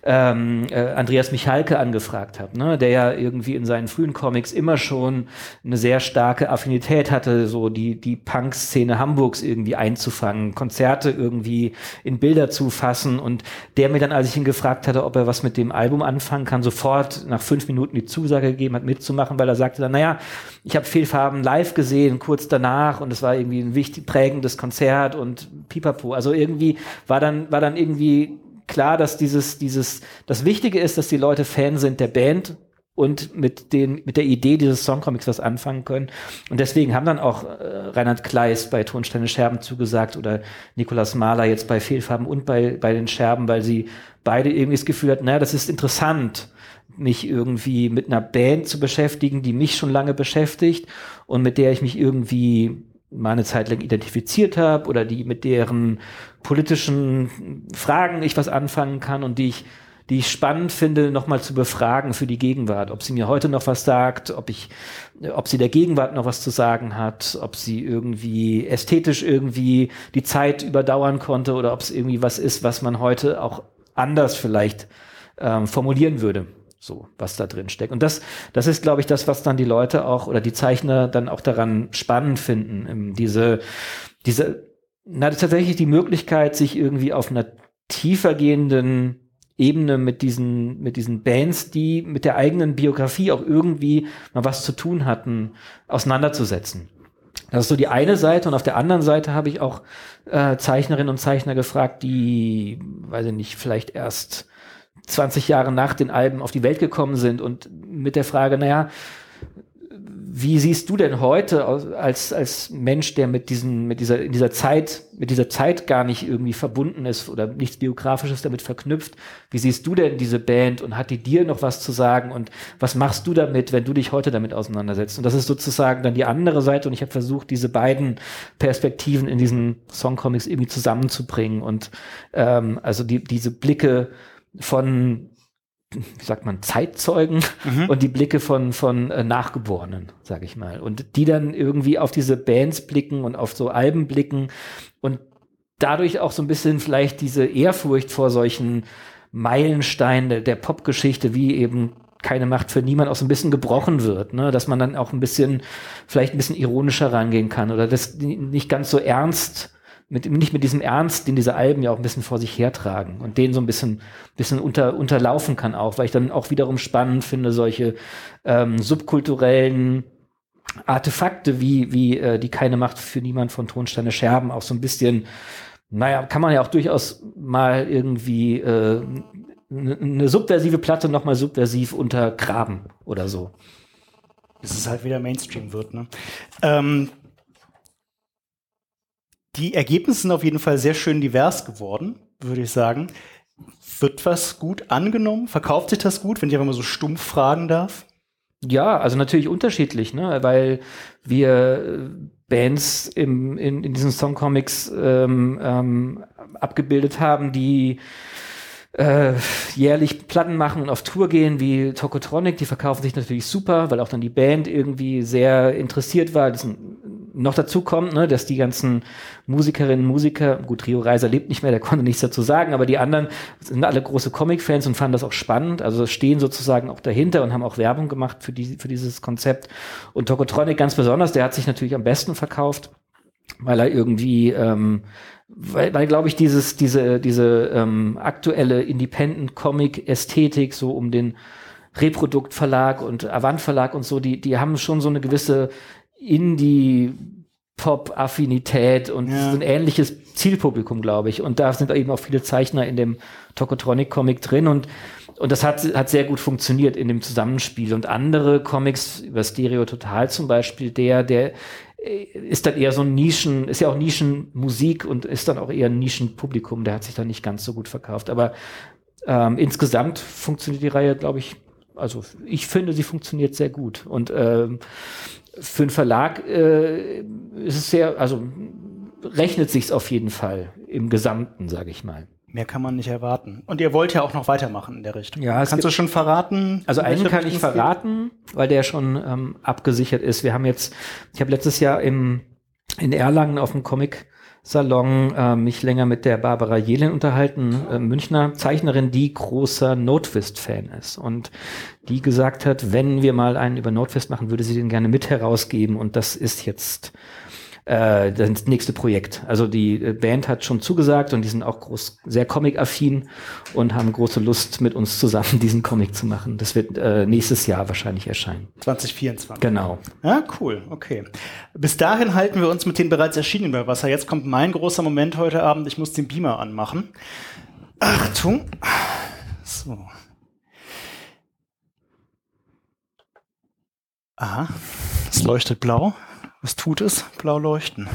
ähm, äh, Andreas Michalke angefragt habe, ne? der ja irgendwie in seinen frühen Comics immer schon eine sehr starke Affinität hatte, so die, die Punk-Szene Hamburgs irgendwie einzufangen, Konzerte irgendwie in Bilder zu fassen und der mir dann, als ich ihn gefragt hatte, ob er was mit dem Album anfangen kann, sofort nach fünf Minuten die Zusage gegeben hat, mitzumachen, weil er sagte dann, naja, ich habe Fehlfarben live gesehen, kurz danach und es war irgendwie ein wichtig prägendes Konzert und pipapo, also irgendwie irgendwie war dann, war dann irgendwie klar, dass dieses, dieses, das Wichtige ist, dass die Leute Fan sind der Band und mit den, mit der Idee dieses Songcomics was anfangen können. Und deswegen haben dann auch äh, Reinhard Kleist bei Tonsteine Scherben zugesagt oder Nikolaus Mahler jetzt bei Fehlfarben und bei, bei den Scherben, weil sie beide irgendwie das Gefühl hatten, naja, das ist interessant, mich irgendwie mit einer Band zu beschäftigen, die mich schon lange beschäftigt und mit der ich mich irgendwie mal eine Zeit lang identifiziert habe oder die mit deren politischen Fragen ich was anfangen kann und die ich die ich spannend finde, nochmal zu befragen für die Gegenwart, ob sie mir heute noch was sagt, ob ich, ob sie der Gegenwart noch was zu sagen hat, ob sie irgendwie ästhetisch irgendwie die Zeit überdauern konnte oder ob es irgendwie was ist, was man heute auch anders vielleicht ähm, formulieren würde so, was da drin steckt. Und das, das ist, glaube ich, das, was dann die Leute auch oder die Zeichner dann auch daran spannend finden. Ähm, diese, diese, na, tatsächlich die Möglichkeit, sich irgendwie auf einer tiefer gehenden Ebene mit diesen, mit diesen Bands, die mit der eigenen Biografie auch irgendwie mal was zu tun hatten, auseinanderzusetzen. Das ist so die eine Seite und auf der anderen Seite habe ich auch äh, Zeichnerinnen und Zeichner gefragt, die, weiß ich nicht, vielleicht erst 20 Jahre nach den Alben auf die Welt gekommen sind und mit der Frage, naja, wie siehst du denn heute als, als Mensch, der mit diesen, mit dieser, in dieser Zeit, mit dieser Zeit gar nicht irgendwie verbunden ist oder nichts Biografisches damit verknüpft? Wie siehst du denn diese Band und hat die dir noch was zu sagen und was machst du damit, wenn du dich heute damit auseinandersetzt? Und das ist sozusagen dann die andere Seite und ich habe versucht, diese beiden Perspektiven in diesen Songcomics irgendwie zusammenzubringen und ähm, also die, diese Blicke von wie sagt man, Zeitzeugen mhm. und die Blicke von, von äh, Nachgeborenen, sag ich mal. Und die dann irgendwie auf diese Bands blicken und auf so Alben blicken und dadurch auch so ein bisschen vielleicht diese Ehrfurcht vor solchen Meilensteinen der, der Popgeschichte, wie eben keine Macht für niemand auch so ein bisschen gebrochen wird, ne? dass man dann auch ein bisschen, vielleicht ein bisschen ironischer rangehen kann oder das nicht ganz so ernst mit, nicht mit diesem Ernst, den diese Alben ja auch ein bisschen vor sich hertragen und den so ein bisschen, bisschen unter, unterlaufen kann auch, weil ich dann auch wiederum spannend finde, solche ähm, subkulturellen Artefakte wie, wie äh, die keine Macht für niemand von Tonsteine Scherben auch so ein bisschen, naja, kann man ja auch durchaus mal irgendwie äh, eine subversive Platte nochmal subversiv untergraben oder so. Bis es halt wieder Mainstream wird, ne? Ähm, die Ergebnisse sind auf jeden Fall sehr schön divers geworden, würde ich sagen. Wird was gut angenommen? Verkauft sich das gut, wenn ich einfach mal so stumpf fragen darf? Ja, also natürlich unterschiedlich, ne? weil wir äh, Bands im, in, in diesen Songcomics ähm, ähm, abgebildet haben, die äh, jährlich Platten machen und auf Tour gehen, wie Tokotronic, die verkaufen sich natürlich super, weil auch dann die Band irgendwie sehr interessiert war. Das sind noch dazu kommt, ne, dass die ganzen Musikerinnen, Musiker, gut, Rio Reiser lebt nicht mehr, der konnte nichts dazu sagen, aber die anderen sind alle große Comic-Fans und fanden das auch spannend, also stehen sozusagen auch dahinter und haben auch Werbung gemacht für, die, für dieses Konzept. Und Tokotronic ganz besonders, der hat sich natürlich am besten verkauft, weil er irgendwie, ähm, weil, weil glaube ich, dieses, diese, diese ähm, aktuelle Independent-Comic-Ästhetik so um den Reproduktverlag und Avant Verlag und so, die, die haben schon so eine gewisse Indie Pop-Affinität und ja. ein ähnliches Zielpublikum, glaube ich. Und da sind eben auch viele Zeichner in dem Tokotronic-Comic drin und und das hat, hat sehr gut funktioniert in dem Zusammenspiel. Und andere Comics, über Stereo Total zum Beispiel, der, der äh, ist dann eher so ein Nischen, ist ja auch Nischenmusik und ist dann auch eher ein Nischenpublikum, der hat sich dann nicht ganz so gut verkauft. Aber ähm, insgesamt funktioniert die Reihe, glaube ich, also ich finde, sie funktioniert sehr gut. Und ähm, für einen Verlag äh, ist es sehr, also rechnet sich's auf jeden Fall im Gesamten, sage ich mal. Mehr kann man nicht erwarten. Und ihr wollt ja auch noch weitermachen in der Richtung. Ja, kannst du schon verraten? Also einen kann ich verraten, weil der schon ähm, abgesichert ist. Wir haben jetzt, ich habe letztes Jahr im in Erlangen auf dem Comic Salon äh, mich länger mit der Barbara Jelin unterhalten, äh, Münchner Zeichnerin, die großer Notfist-Fan ist. Und die gesagt hat, wenn wir mal einen über Notfist machen, würde sie den gerne mit herausgeben. Und das ist jetzt äh, das nächste Projekt. Also die äh, Band hat schon zugesagt und die sind auch groß, sehr comic-affin und haben große Lust, mit uns zusammen diesen Comic zu machen. Das wird äh, nächstes Jahr wahrscheinlich erscheinen. 2024. Genau. Ja, cool, okay. Bis dahin halten wir uns mit den bereits erschienenen bei Wasser. Jetzt kommt mein großer Moment heute Abend. Ich muss den Beamer anmachen. Achtung. So. Aha, es leuchtet blau. Was tut es? Blau leuchten.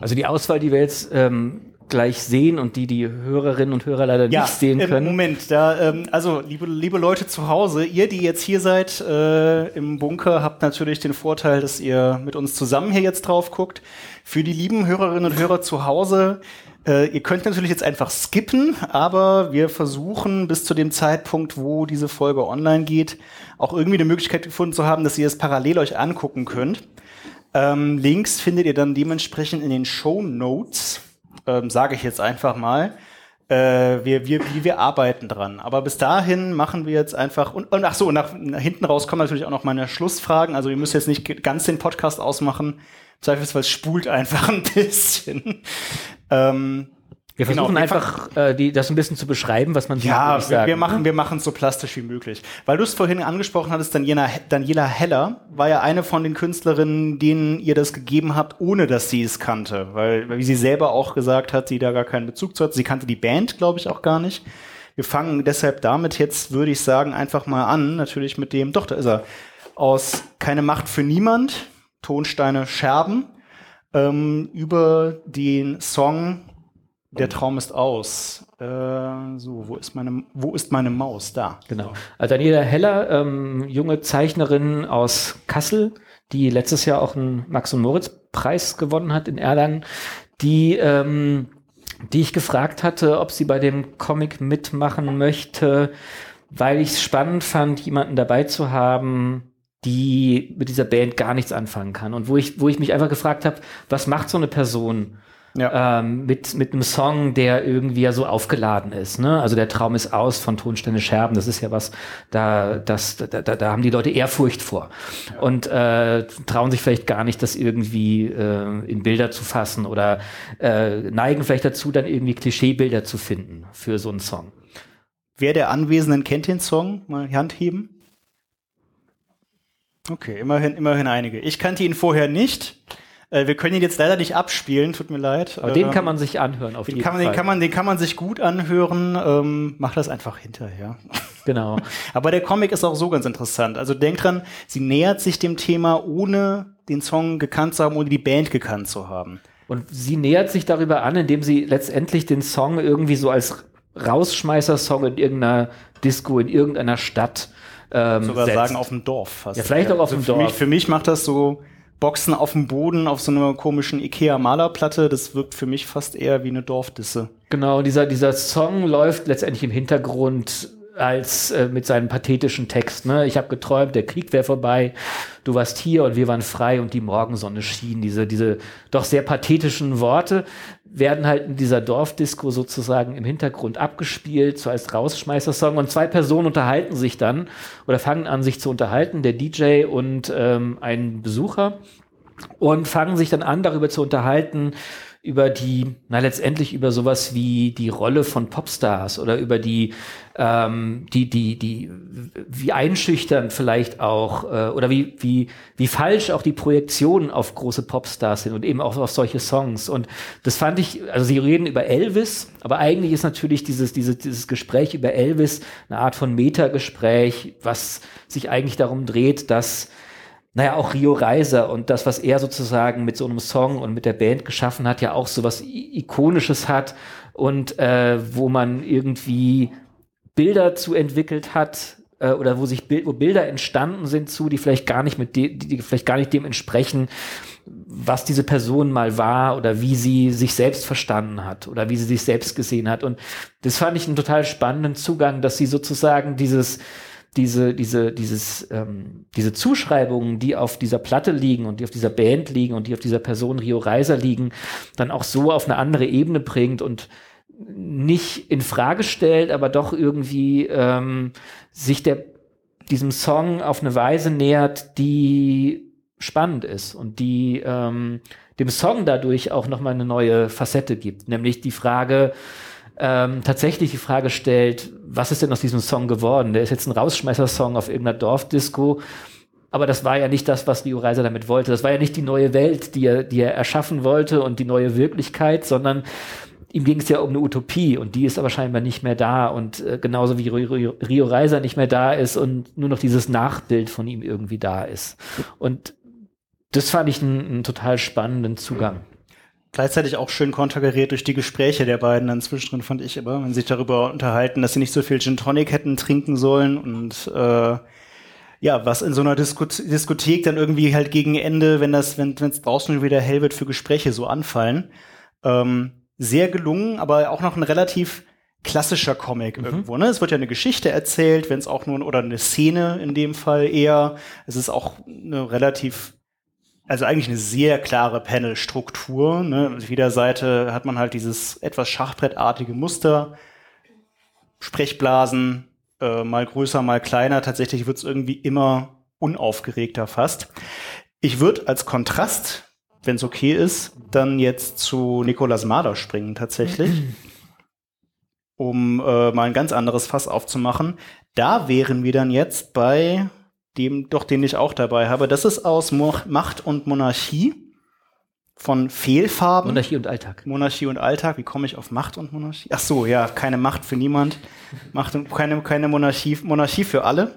Also die Auswahl, die wir jetzt ähm, gleich sehen und die die Hörerinnen und Hörer leider ja, nicht sehen können. Moment, da, ähm, also liebe, liebe Leute zu Hause, ihr, die jetzt hier seid äh, im Bunker, habt natürlich den Vorteil, dass ihr mit uns zusammen hier jetzt drauf guckt. Für die lieben Hörerinnen und Hörer zu Hause, äh, ihr könnt natürlich jetzt einfach skippen, aber wir versuchen bis zu dem Zeitpunkt, wo diese Folge online geht, auch irgendwie eine Möglichkeit gefunden zu haben, dass ihr es parallel euch angucken könnt. Ähm, Links findet ihr dann dementsprechend in den Show Notes, ähm, sage ich jetzt einfach mal. Äh, wir, wir, wir arbeiten dran. Aber bis dahin machen wir jetzt einfach und, und ach so, nach, nach hinten raus kommen natürlich auch noch meine Schlussfragen. Also ihr müsst jetzt nicht ganz den Podcast ausmachen. Zweifelsfall spult einfach ein bisschen. Ähm, wir genau, versuchen genau, einfach, äh, die, das ein bisschen zu beschreiben, was man ja, sieht. Ja, wir, machen, wir machen es so plastisch wie möglich. Weil du es vorhin angesprochen hattest, Daniela, Daniela Heller war ja eine von den Künstlerinnen, denen ihr das gegeben habt, ohne dass sie es kannte. Weil, wie sie selber auch gesagt hat, sie da gar keinen Bezug zu hat. Sie kannte die Band, glaube ich, auch gar nicht. Wir fangen deshalb damit jetzt, würde ich sagen, einfach mal an, natürlich mit dem, doch, da ist er, aus Keine Macht für Niemand, Tonsteine Scherben, ähm, über den Song Der Traum ist aus. Äh, so, wo ist, meine, wo ist meine Maus? Da. Genau. Also Daniela Heller, ähm, junge Zeichnerin aus Kassel, die letztes Jahr auch einen Max- und Moritz-Preis gewonnen hat in Erlangen, die, ähm, die ich gefragt hatte, ob sie bei dem Comic mitmachen möchte, weil ich es spannend fand, jemanden dabei zu haben, die mit dieser Band gar nichts anfangen kann. Und wo ich, wo ich mich einfach gefragt habe, was macht so eine Person ja. ähm, mit, mit einem Song, der irgendwie ja so aufgeladen ist. Ne? Also der Traum ist aus von Tonstände Scherben, das ist ja was, da, das, da, da, da haben die Leute Ehrfurcht vor. Ja. Und äh, trauen sich vielleicht gar nicht, das irgendwie äh, in Bilder zu fassen oder äh, neigen vielleicht dazu, dann irgendwie Klischeebilder zu finden für so einen Song. Wer der Anwesenden kennt den Song? Mal Hand heben. Okay, immerhin, immerhin einige. Ich kannte ihn vorher nicht. Äh, wir können ihn jetzt leider nicht abspielen, tut mir leid. Aber den ähm, kann man sich anhören, auf jeden kann man, Fall. Den kann, man, den kann man sich gut anhören. Ähm, mach das einfach hinterher. Genau. Aber der Comic ist auch so ganz interessant. Also denk dran, sie nähert sich dem Thema, ohne den Song gekannt zu haben, ohne die Band gekannt zu haben. Und sie nähert sich darüber an, indem sie letztendlich den Song irgendwie so als Rausschmeißer-Song in irgendeiner Disco, in irgendeiner Stadt ähm, Sogar setzt. sagen auf dem Dorf fast. Ja, vielleicht auch auf also dem Dorf. Mich, für mich macht das so Boxen auf dem Boden auf so einer komischen Ikea-Malerplatte. Das wirkt für mich fast eher wie eine Dorfdisse. Genau, dieser, dieser Song läuft letztendlich im Hintergrund als äh, mit seinem pathetischen Text. Ne? Ich habe geträumt, der Krieg wäre vorbei, du warst hier und wir waren frei und die Morgensonne schien. Diese, diese doch sehr pathetischen Worte werden halt in dieser Dorfdisco sozusagen im Hintergrund abgespielt, so als Rausschmeißersong. Und zwei Personen unterhalten sich dann oder fangen an, sich zu unterhalten, der DJ und ähm, ein Besucher. Und fangen sich dann an, darüber zu unterhalten, über die, na letztendlich über sowas wie die Rolle von Popstars oder über die, ähm, die, die, die, wie einschüchtern vielleicht auch äh, oder wie, wie, wie falsch auch die Projektionen auf große Popstars sind und eben auch auf solche Songs. Und das fand ich, also sie reden über Elvis, aber eigentlich ist natürlich dieses, dieses, dieses Gespräch über Elvis eine Art von Metagespräch, was sich eigentlich darum dreht, dass naja, auch Rio Reiser und das, was er sozusagen mit so einem Song und mit der Band geschaffen hat, ja auch so was Ikonisches hat und äh, wo man irgendwie Bilder zu entwickelt hat äh, oder wo sich Bild, wo Bilder entstanden sind zu, die vielleicht gar nicht mit de, die vielleicht gar nicht dem entsprechen, was diese Person mal war oder wie sie sich selbst verstanden hat oder wie sie sich selbst gesehen hat. Und das fand ich einen total spannenden Zugang, dass sie sozusagen dieses diese, diese, dieses, ähm, diese Zuschreibungen, die auf dieser Platte liegen und die auf dieser Band liegen und die auf dieser Person Rio Reiser liegen, dann auch so auf eine andere Ebene bringt und nicht in Frage stellt, aber doch irgendwie ähm, sich der diesem Song auf eine Weise nähert, die spannend ist und die ähm, dem Song dadurch auch nochmal eine neue Facette gibt, nämlich die Frage, ähm, tatsächlich die Frage stellt, was ist denn aus diesem Song geworden? Der ist jetzt ein Rausschmeißer-Song auf irgendeiner Dorfdisco. Aber das war ja nicht das, was Rio Reiser damit wollte. Das war ja nicht die neue Welt, die er, die er erschaffen wollte und die neue Wirklichkeit, sondern ihm ging es ja um eine Utopie und die ist aber scheinbar nicht mehr da und äh, genauso wie Rio, Rio, Reiser nicht mehr da ist und nur noch dieses Nachbild von ihm irgendwie da ist. Und das fand ich einen, einen total spannenden Zugang. Gleichzeitig auch schön konterkariert durch die Gespräche der beiden dann zwischendrin, fand ich immer, wenn sie sich darüber unterhalten, dass sie nicht so viel Gin Tonic hätten trinken sollen und äh, ja, was in so einer Disko Diskothek dann irgendwie halt gegen Ende, wenn das, wenn es draußen wieder hell wird, für Gespräche so anfallen. Ähm, sehr gelungen, aber auch noch ein relativ klassischer Comic mhm. irgendwo. Ne? Es wird ja eine Geschichte erzählt, wenn es auch nur, oder eine Szene in dem Fall eher. Es ist auch eine relativ also eigentlich eine sehr klare Panelstruktur. Ne? Auf jeder Seite hat man halt dieses etwas schachbrettartige Muster, Sprechblasen, äh, mal größer, mal kleiner. Tatsächlich wird es irgendwie immer unaufgeregter fast. Ich würde als Kontrast, wenn es okay ist, dann jetzt zu Nicolas Marder springen tatsächlich, um äh, mal ein ganz anderes Fass aufzumachen. Da wären wir dann jetzt bei dem, doch den ich auch dabei habe. Das ist aus Mo Macht und Monarchie von Fehlfarben. Monarchie und Alltag. Monarchie und Alltag. Wie komme ich auf Macht und Monarchie? Ach so, ja, keine Macht für niemand. Macht und keine, keine Monarchie, Monarchie für alle.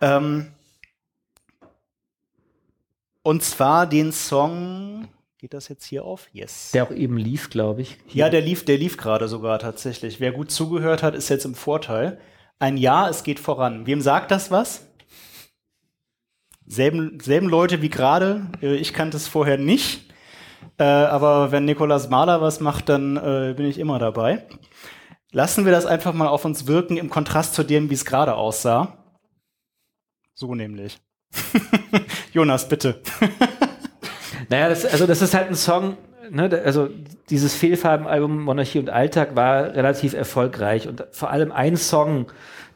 Ähm, und zwar den Song, geht das jetzt hier auf? Yes. Der auch eben lief, glaube ich. Hier. Ja, der lief, der lief gerade sogar tatsächlich. Wer gut zugehört hat, ist jetzt im Vorteil. Ein Ja, es geht voran. Wem sagt das was? Selben, selben Leute wie gerade. Äh, ich kannte es vorher nicht. Äh, aber wenn Nikolaus Mahler was macht, dann äh, bin ich immer dabei. Lassen wir das einfach mal auf uns wirken im Kontrast zu dem, wie es gerade aussah. So nämlich. Jonas, bitte. naja, das, also das ist halt ein Song, ne, also dieses Fehlfarbenalbum Monarchie und Alltag war relativ erfolgreich und vor allem ein Song,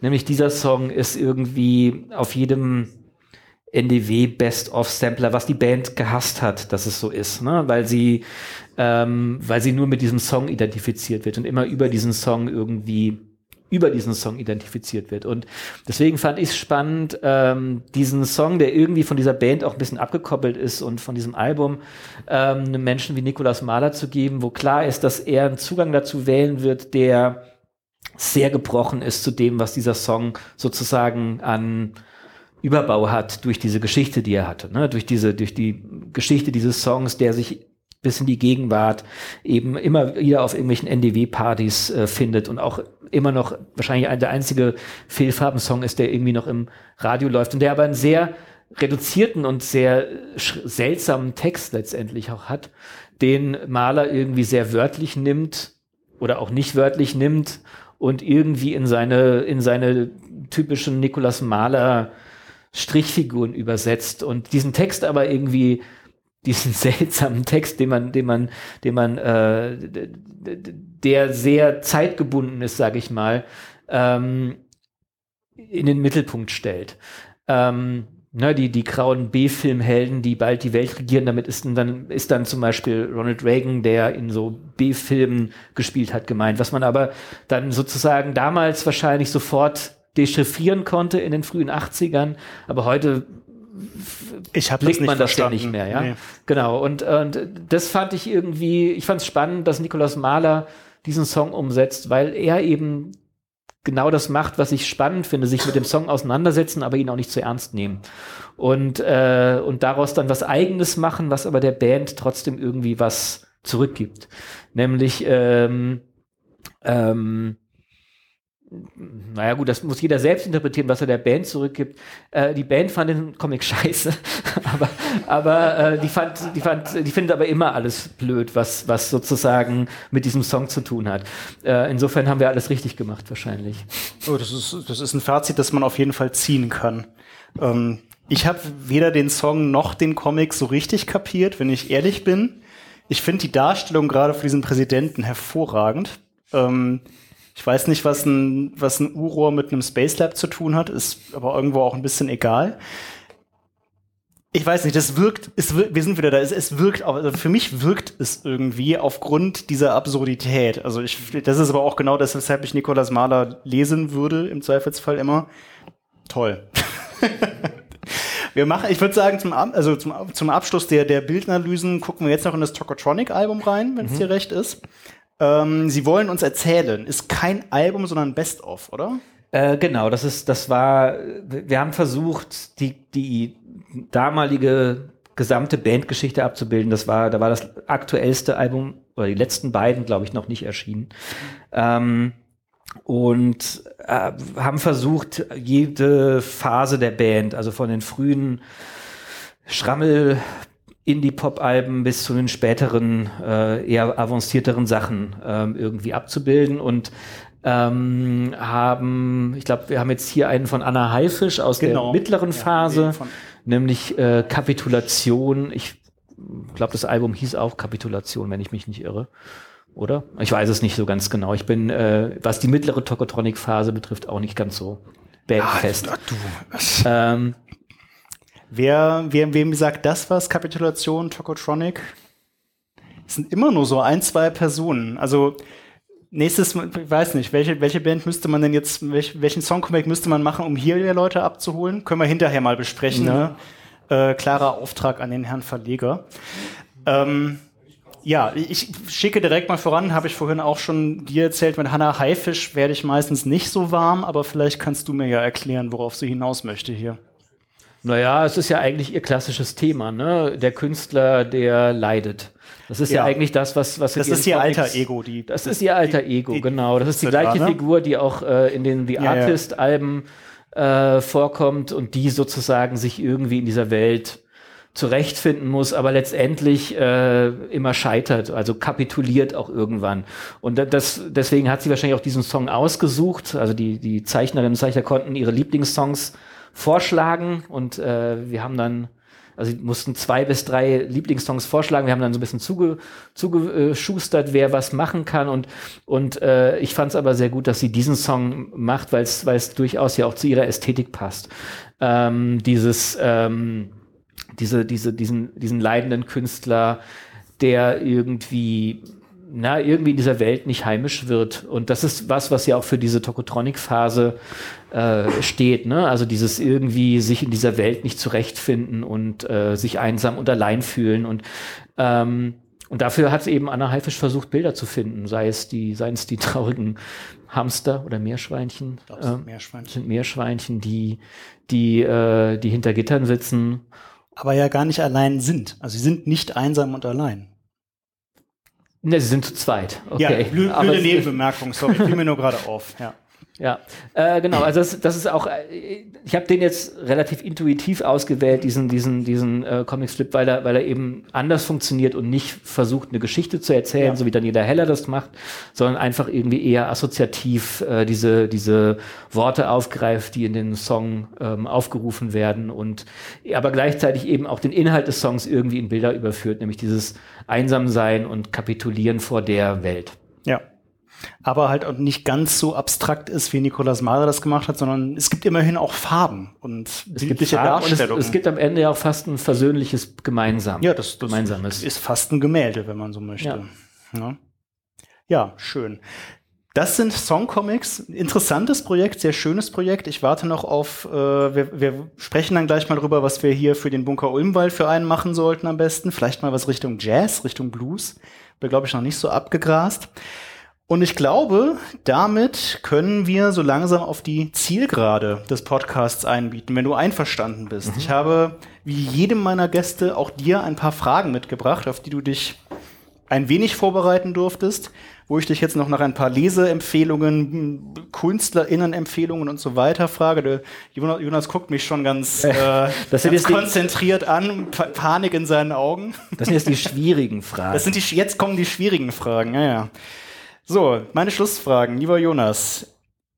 nämlich dieser Song ist irgendwie auf jedem NDW Best of Sampler, was die Band gehasst hat, dass es so ist, ne? weil sie, ähm, weil sie nur mit diesem Song identifiziert wird und immer über diesen Song irgendwie über diesen Song identifiziert wird. Und deswegen fand ich es spannend, ähm, diesen Song, der irgendwie von dieser Band auch ein bisschen abgekoppelt ist und von diesem Album, ähm, einem Menschen wie Nikolaus Mahler zu geben, wo klar ist, dass er einen Zugang dazu wählen wird, der sehr gebrochen ist zu dem, was dieser Song sozusagen an Überbau hat durch diese Geschichte, die er hatte, ne? durch diese, durch die Geschichte dieses Songs, der sich bis in die Gegenwart eben immer wieder auf irgendwelchen NDW-Partys äh, findet und auch immer noch wahrscheinlich der einzige Fehlfarbensong ist, der irgendwie noch im Radio läuft und der aber einen sehr reduzierten und sehr seltsamen Text letztendlich auch hat, den Maler irgendwie sehr wörtlich nimmt oder auch nicht wörtlich nimmt und irgendwie in seine, in seine typischen Nikolaus Mahler Strichfiguren übersetzt und diesen Text aber irgendwie diesen seltsamen Text, den man, den man, den man, äh, der sehr zeitgebunden ist, sage ich mal, ähm, in den Mittelpunkt stellt. Ähm, ne, die, die grauen B-Filmhelden, die bald die Welt regieren, damit ist dann, ist dann zum Beispiel Ronald Reagan, der in so B-Filmen gespielt hat, gemeint. Was man aber dann sozusagen damals wahrscheinlich sofort dechiffrieren konnte in den frühen 80ern, aber heute ich blickt man das ja nicht mehr, ja. Nee. Genau. Und, und das fand ich irgendwie, ich fand es spannend, dass Nikolaus Mahler diesen Song umsetzt, weil er eben genau das macht, was ich spannend finde, sich mit dem Song auseinandersetzen, aber ihn auch nicht zu ernst nehmen. Und, äh, und daraus dann was Eigenes machen, was aber der Band trotzdem irgendwie was zurückgibt. Nämlich ähm, ähm, naja gut, das muss jeder selbst interpretieren, was er der Band zurückgibt. Äh, die Band fand den Comic scheiße, aber, aber äh, die fand, die fand, die findet aber immer alles blöd, was, was sozusagen mit diesem Song zu tun hat. Äh, insofern haben wir alles richtig gemacht, wahrscheinlich. Oh, das ist, das ist ein Fazit, das man auf jeden Fall ziehen kann. Ähm, ich habe weder den Song noch den Comic so richtig kapiert, wenn ich ehrlich bin. Ich finde die Darstellung gerade für diesen Präsidenten hervorragend. Ähm, ich weiß nicht, was ein, was ein U-Rohr mit einem Space Lab zu tun hat, ist aber irgendwo auch ein bisschen egal. Ich weiß nicht, das wirkt, es, wir sind wieder da, es, es wirkt, also für mich wirkt es irgendwie aufgrund dieser Absurdität. Also ich, das ist aber auch genau das, weshalb ich Nikolaus Mahler lesen würde, im Zweifelsfall immer. Toll. wir machen, ich würde sagen, zum, also zum, zum Abschluss der, der Bildanalysen gucken wir jetzt noch in das Tokotronic-Album rein, wenn es mhm. dir recht ist. Ähm, Sie wollen uns erzählen, ist kein Album, sondern Best-of, oder? Äh, genau, das ist, das war, wir haben versucht, die, die damalige gesamte Bandgeschichte abzubilden. Das war, da war das aktuellste Album, oder die letzten beiden, glaube ich, noch nicht erschienen. Ähm, und äh, haben versucht, jede Phase der Band, also von den frühen Schrammel Indie-Pop-Alben bis zu den späteren, äh, eher avancierteren Sachen ähm, irgendwie abzubilden und ähm, haben, ich glaube, wir haben jetzt hier einen von Anna Haifisch aus genau. der mittleren Phase, ja, nämlich äh, Kapitulation. Ich glaube, das Album hieß auch Kapitulation, wenn ich mich nicht irre. Oder? Ich weiß es nicht so ganz genau. Ich bin, äh, was die mittlere Tokotronic-Phase betrifft, auch nicht ganz so bandfest. Ah, du. Ähm, Wer, wer, wem sagt das was? Kapitulation, Tokotronic? Es sind immer nur so ein, zwei Personen. Also nächstes, ich weiß nicht, welche, welche Band müsste man denn jetzt, welch, welchen Songcomic müsste man machen, um hier Leute abzuholen? Können wir hinterher mal besprechen. Mhm. Ne? Äh, klarer Auftrag an den Herrn Verleger. Ähm, ja, ich schicke direkt mal voran, habe ich vorhin auch schon dir erzählt, mit Hannah Haifisch werde ich meistens nicht so warm, aber vielleicht kannst du mir ja erklären, worauf sie hinaus möchte hier. Naja, es ist ja eigentlich ihr klassisches Thema, ne? Der Künstler, der leidet. Das ist ja, ja eigentlich das, was, was Das ist ihr alter Ego, die. Das ist ihr alter Ego, die, genau. Das ist die gleiche da, ne? Figur, die auch äh, in den The Artist-Alben äh, vorkommt und die sozusagen sich irgendwie in dieser Welt zurechtfinden muss, aber letztendlich äh, immer scheitert, also kapituliert auch irgendwann. Und das, deswegen hat sie wahrscheinlich auch diesen Song ausgesucht. Also die, die Zeichnerinnen und Zeichner konnten ihre Lieblingssongs vorschlagen und äh, wir haben dann also sie mussten zwei bis drei Lieblingssongs vorschlagen. Wir haben dann so ein bisschen zuge, zugeschustert, wer was machen kann. Und, und äh, ich fand es aber sehr gut, dass sie diesen Song macht, weil es durchaus ja auch zu ihrer Ästhetik passt. Ähm, dieses ähm, diese, diese, diesen, diesen leidenden Künstler, der irgendwie, na, irgendwie in dieser Welt nicht heimisch wird. Und das ist was, was ja auch für diese Tokotronic-Phase äh, steht, ne? Also dieses irgendwie sich in dieser Welt nicht zurechtfinden und äh, sich einsam und allein fühlen. Und ähm, und dafür hat eben Anna Haifisch versucht, Bilder zu finden, sei es die, seien es die traurigen Hamster oder Meerschweinchen. Das sind Meerschweinchen. sind Meerschweinchen, die, die, äh, die hinter Gittern sitzen aber ja gar nicht allein sind. Also sie sind nicht einsam und allein. Ne, sie sind zu zweit. Okay. Ja, blöde Nebenbemerkung, sorry, fiel mir nur gerade auf. Ja. Ja, äh, genau. Also das, das ist auch. Äh, ich habe den jetzt relativ intuitiv ausgewählt, diesen diesen diesen äh, Comic Strip, weil er weil er eben anders funktioniert und nicht versucht eine Geschichte zu erzählen, ja. so wie Daniela Heller das macht, sondern einfach irgendwie eher assoziativ äh, diese diese Worte aufgreift, die in den Song ähm, aufgerufen werden und aber gleichzeitig eben auch den Inhalt des Songs irgendwie in Bilder überführt, nämlich dieses Einsamsein und Kapitulieren vor der Welt. Ja aber halt auch nicht ganz so abstrakt ist, wie Nikolaus Mahler das gemacht hat, sondern es gibt immerhin auch Farben und es gibt Farben Darstellungen. Und es, es, gibt am Ende ja auch fast ein versöhnliches Gemeinsam. Ja, das, das Gemeinsames. ist fast ein Gemälde, wenn man so möchte. Ja, ja. ja schön. Das sind Songcomics. Interessantes Projekt, sehr schönes Projekt. Ich warte noch auf, äh, wir, wir sprechen dann gleich mal drüber, was wir hier für den Bunker Ulmwald für einen machen sollten am besten. Vielleicht mal was Richtung Jazz, Richtung Blues. Wäre, glaube ich, noch nicht so abgegrast. Und ich glaube, damit können wir so langsam auf die Zielgerade des Podcasts einbieten, wenn du einverstanden bist. Mhm. Ich habe, wie jedem meiner Gäste, auch dir ein paar Fragen mitgebracht, auf die du dich ein wenig vorbereiten durftest, wo ich dich jetzt noch nach ein paar Leseempfehlungen, KünstlerInnen-Empfehlungen und so weiter frage. Der Jonas, guckt mich schon ganz, äh, ganz konzentriert an, Panik in seinen Augen. Das sind jetzt die schwierigen Fragen. Das sind die, jetzt kommen die schwierigen Fragen, ja, ja. So, meine Schlussfragen, lieber Jonas.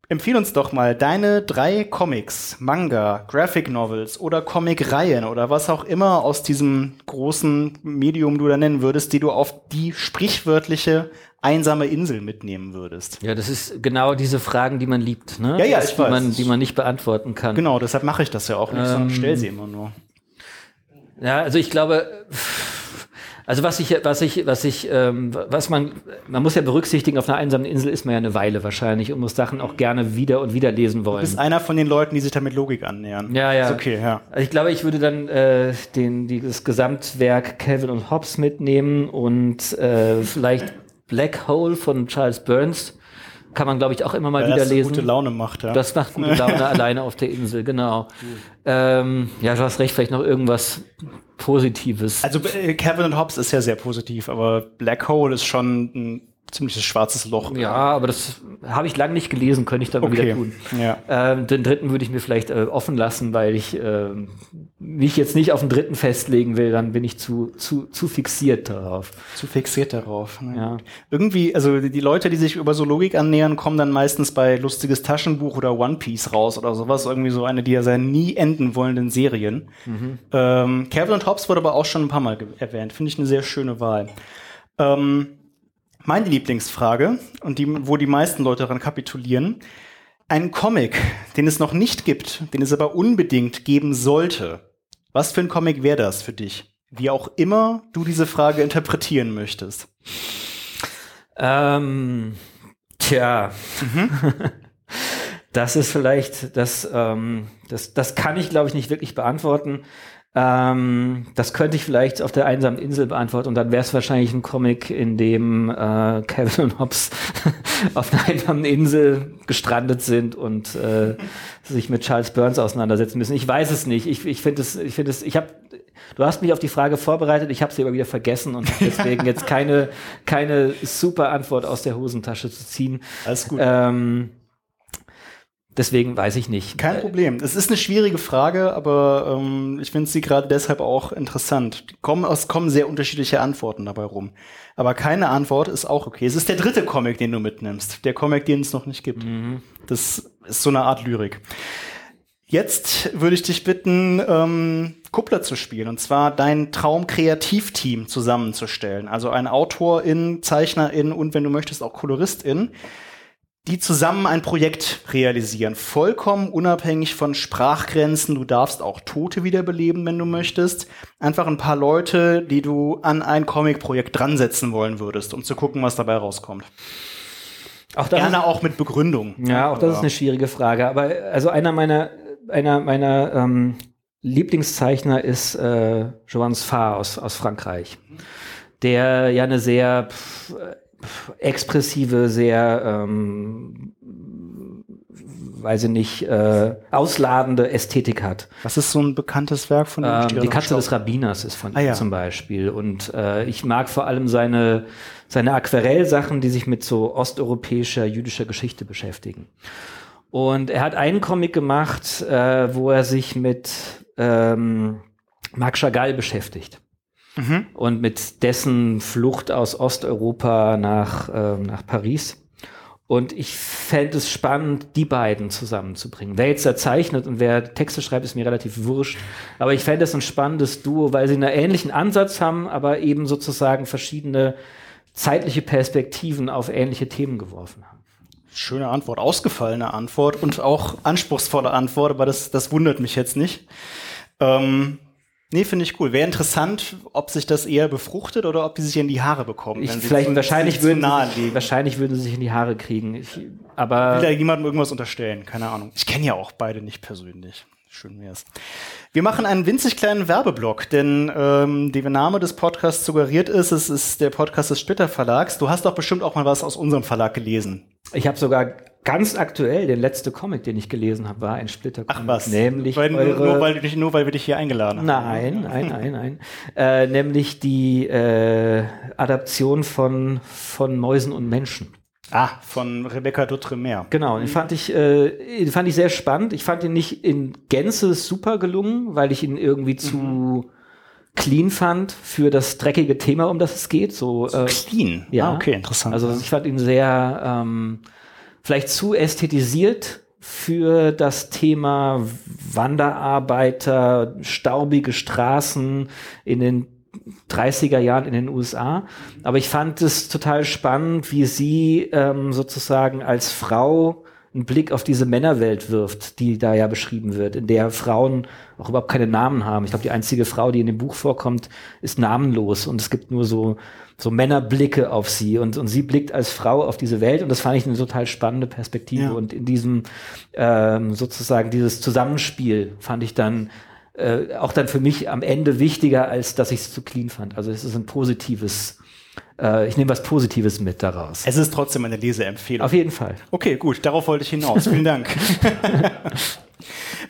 Empfehl uns doch mal deine drei Comics, Manga, Graphic Novels oder Comic-Reihen oder was auch immer aus diesem großen Medium du da nennen würdest, die du auf die sprichwörtliche einsame Insel mitnehmen würdest. Ja, das ist genau diese Fragen, die man liebt, ne? Ja, ja, ich die weiß. Man, die man nicht beantworten kann. Genau, deshalb mache ich das ja auch nicht, ähm, sondern stell sie immer nur. Ja, also ich glaube, also was ich, was ich, was ich, ähm, was man, man muss ja berücksichtigen, auf einer einsamen Insel ist man ja eine Weile wahrscheinlich und muss Sachen auch gerne wieder und wieder lesen wollen. Du bist einer von den Leuten, die sich da mit Logik annähern. Ja, ja. Ist okay, ja. Also ich glaube, ich würde dann äh, den, dieses Gesamtwerk Calvin und Hobbes mitnehmen und äh, vielleicht Black Hole von Charles Burns kann man, glaube ich, auch immer mal ja, wieder das lesen. gute Laune macht, ja. Das macht gute Laune alleine auf der Insel, genau. Ähm, ja, du hast recht, vielleicht noch irgendwas Positives. Also äh, Kevin und Hobbs ist ja sehr positiv, aber Black Hole ist schon ein ziemliches schwarzes Loch. Ja, aber das habe ich lange nicht gelesen, könnte ich dann okay. wieder tun. Ja. Ähm, den dritten würde ich mir vielleicht äh, offen lassen, weil ich äh, mich jetzt nicht auf den dritten festlegen will, dann bin ich zu, zu, zu fixiert darauf. Zu fixiert darauf. Ne? Ja. Irgendwie, also die Leute, die sich über so Logik annähern, kommen dann meistens bei lustiges Taschenbuch oder One Piece raus oder sowas. Irgendwie so eine dieser nie enden wollenden Serien. Mhm. Ähm, Kevin und Hobbs wurde aber auch schon ein paar Mal erwähnt. Finde ich eine sehr schöne Wahl. Ähm, meine Lieblingsfrage und die, wo die meisten Leute daran kapitulieren. Ein Comic, den es noch nicht gibt, den es aber unbedingt geben sollte. Was für ein Comic wäre das für dich? Wie auch immer du diese Frage interpretieren möchtest. Ähm, tja. Mhm. Das ist vielleicht, das, ähm, das, das kann ich, glaube ich, nicht wirklich beantworten. Ähm, das könnte ich vielleicht auf der einsamen Insel beantworten und dann wäre es wahrscheinlich ein Comic, in dem äh, Kevin und Hobbs auf einer einsamen Insel gestrandet sind und äh, sich mit Charles Burns auseinandersetzen müssen. Ich weiß es nicht. Ich, ich finde es, ich finde es, ich habe, du hast mich auf die Frage vorbereitet, ich habe sie aber wieder vergessen und deswegen jetzt keine, keine super Antwort aus der Hosentasche zu ziehen. Alles gut. Ähm, Deswegen weiß ich nicht. Kein Problem. Es ist eine schwierige Frage, aber ähm, ich finde sie gerade deshalb auch interessant. Kommen, es kommen sehr unterschiedliche Antworten dabei rum. Aber keine Antwort ist auch okay. Es ist der dritte Comic, den du mitnimmst. Der Comic, den es noch nicht gibt. Mhm. Das ist so eine Art Lyrik. Jetzt würde ich dich bitten, ähm, Kuppler zu spielen. Und zwar dein Traum-Kreativteam zusammenzustellen. Also ein Autorin, Zeichnerin und wenn du möchtest auch Koloristin die zusammen ein Projekt realisieren, vollkommen unabhängig von Sprachgrenzen. Du darfst auch Tote wiederbeleben, wenn du möchtest. Einfach ein paar Leute, die du an ein Comic-Projekt dran setzen wollen würdest, um zu gucken, was dabei rauskommt. Auch Gerne ist, auch mit Begründung. Ja, auch das ist eine schwierige Frage. Aber also einer meiner, einer meiner ähm, Lieblingszeichner ist äh, Joan Sfar aus, aus Frankreich, der ja eine sehr pff, expressive, sehr, ähm, weiß ich nicht, äh, ausladende Ästhetik hat. Was ist so ein bekanntes Werk von ihm? Ähm, die Katze des Rabbiners ist von ah, ihm ja. zum Beispiel. Und äh, ich mag vor allem seine, seine Aquarellsachen, die sich mit so osteuropäischer, jüdischer Geschichte beschäftigen. Und er hat einen Comic gemacht, äh, wo er sich mit ähm, Marc Chagall beschäftigt mhm. und mit dessen Flucht aus Osteuropa nach, äh, nach Paris. Und ich fände es spannend, die beiden zusammenzubringen. Wer jetzt da zeichnet und wer Texte schreibt, ist mir relativ wurscht. Aber ich fände es ein spannendes Duo, weil sie einen ähnlichen Ansatz haben, aber eben sozusagen verschiedene zeitliche Perspektiven auf ähnliche Themen geworfen haben. Schöne Antwort, ausgefallene Antwort und auch anspruchsvolle Antwort, aber das, das wundert mich jetzt nicht. Ähm, Nee, finde ich cool. Wäre interessant, ob sich das eher befruchtet oder ob die sich in die Haare bekommen. Ich, vielleicht, wahrscheinlich, würden sich, wahrscheinlich würden sie sich in die Haare kriegen. Ich, aber Will da jemandem irgendwas unterstellen? Keine Ahnung. Ich kenne ja auch beide nicht persönlich. Schön wär's. Wir machen einen winzig kleinen Werbeblock, denn ähm, der Name des Podcasts suggeriert ist, es ist der Podcast des Splitter Verlags. Du hast doch bestimmt auch mal was aus unserem Verlag gelesen. Ich habe sogar ganz aktuell, der letzte Comic, den ich gelesen habe, war ein Splitter Ach was? Nämlich weil, eure, nur, weil dich, nur weil wir dich hier eingeladen haben. Nein, nein, nein, nein. äh, nämlich die äh, Adaption von, von Mäusen und Menschen. Ah, von Rebecca Dutremere. Genau, den fand ich, äh, den fand ich sehr spannend. Ich fand ihn nicht in Gänze super gelungen, weil ich ihn irgendwie zu mhm. clean fand für das dreckige Thema, um das es geht. So, so äh, clean? Ja, ah, okay, interessant. Also ich fand ihn sehr ähm, vielleicht zu ästhetisiert für das Thema Wanderarbeiter, staubige Straßen in den 30er Jahren in den USA. Aber ich fand es total spannend, wie sie ähm, sozusagen als Frau einen Blick auf diese Männerwelt wirft, die da ja beschrieben wird, in der Frauen auch überhaupt keine Namen haben. Ich glaube, die einzige Frau, die in dem Buch vorkommt, ist namenlos und es gibt nur so, so Männerblicke auf sie und, und sie blickt als Frau auf diese Welt und das fand ich eine total spannende Perspektive ja. und in diesem ähm, sozusagen dieses Zusammenspiel fand ich dann äh, auch dann für mich am Ende wichtiger, als dass ich es zu clean fand. Also es ist ein positives äh, ich nehme was Positives mit daraus. Es ist trotzdem eine Leseempfehlung. Auf jeden Fall. Okay, gut, darauf wollte ich hinaus. Vielen Dank.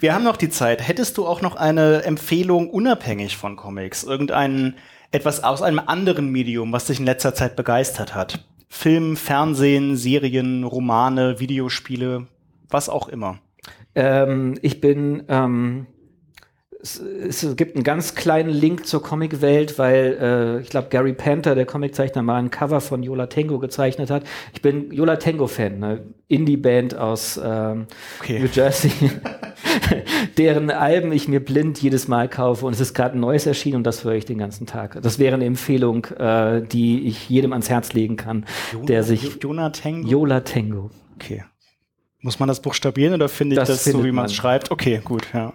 Wir haben noch die Zeit. Hättest du auch noch eine Empfehlung unabhängig von Comics? Irgendein etwas aus einem anderen Medium, was dich in letzter Zeit begeistert hat? Film, Fernsehen, Serien, Romane, Videospiele, was auch immer. Ähm, ich bin ähm, es, es, gibt einen ganz kleinen Link zur Comicwelt, weil äh, ich glaube, Gary Panther, der Comiczeichner, mal ein Cover von Yola Tango gezeichnet hat. Ich bin Yola Tango-Fan, ne? Indie-Band aus ähm, okay. New Jersey, deren Alben ich mir blind jedes Mal kaufe und es ist gerade ein neues erschienen und das höre ich den ganzen Tag. Das wäre eine Empfehlung, äh, die ich jedem ans Herz legen kann, Jona, der sich Yola Tango. Yola Tango. Okay. Muss man das buchstabieren oder finde ich das, das so, wie man es schreibt? Okay, gut, ja.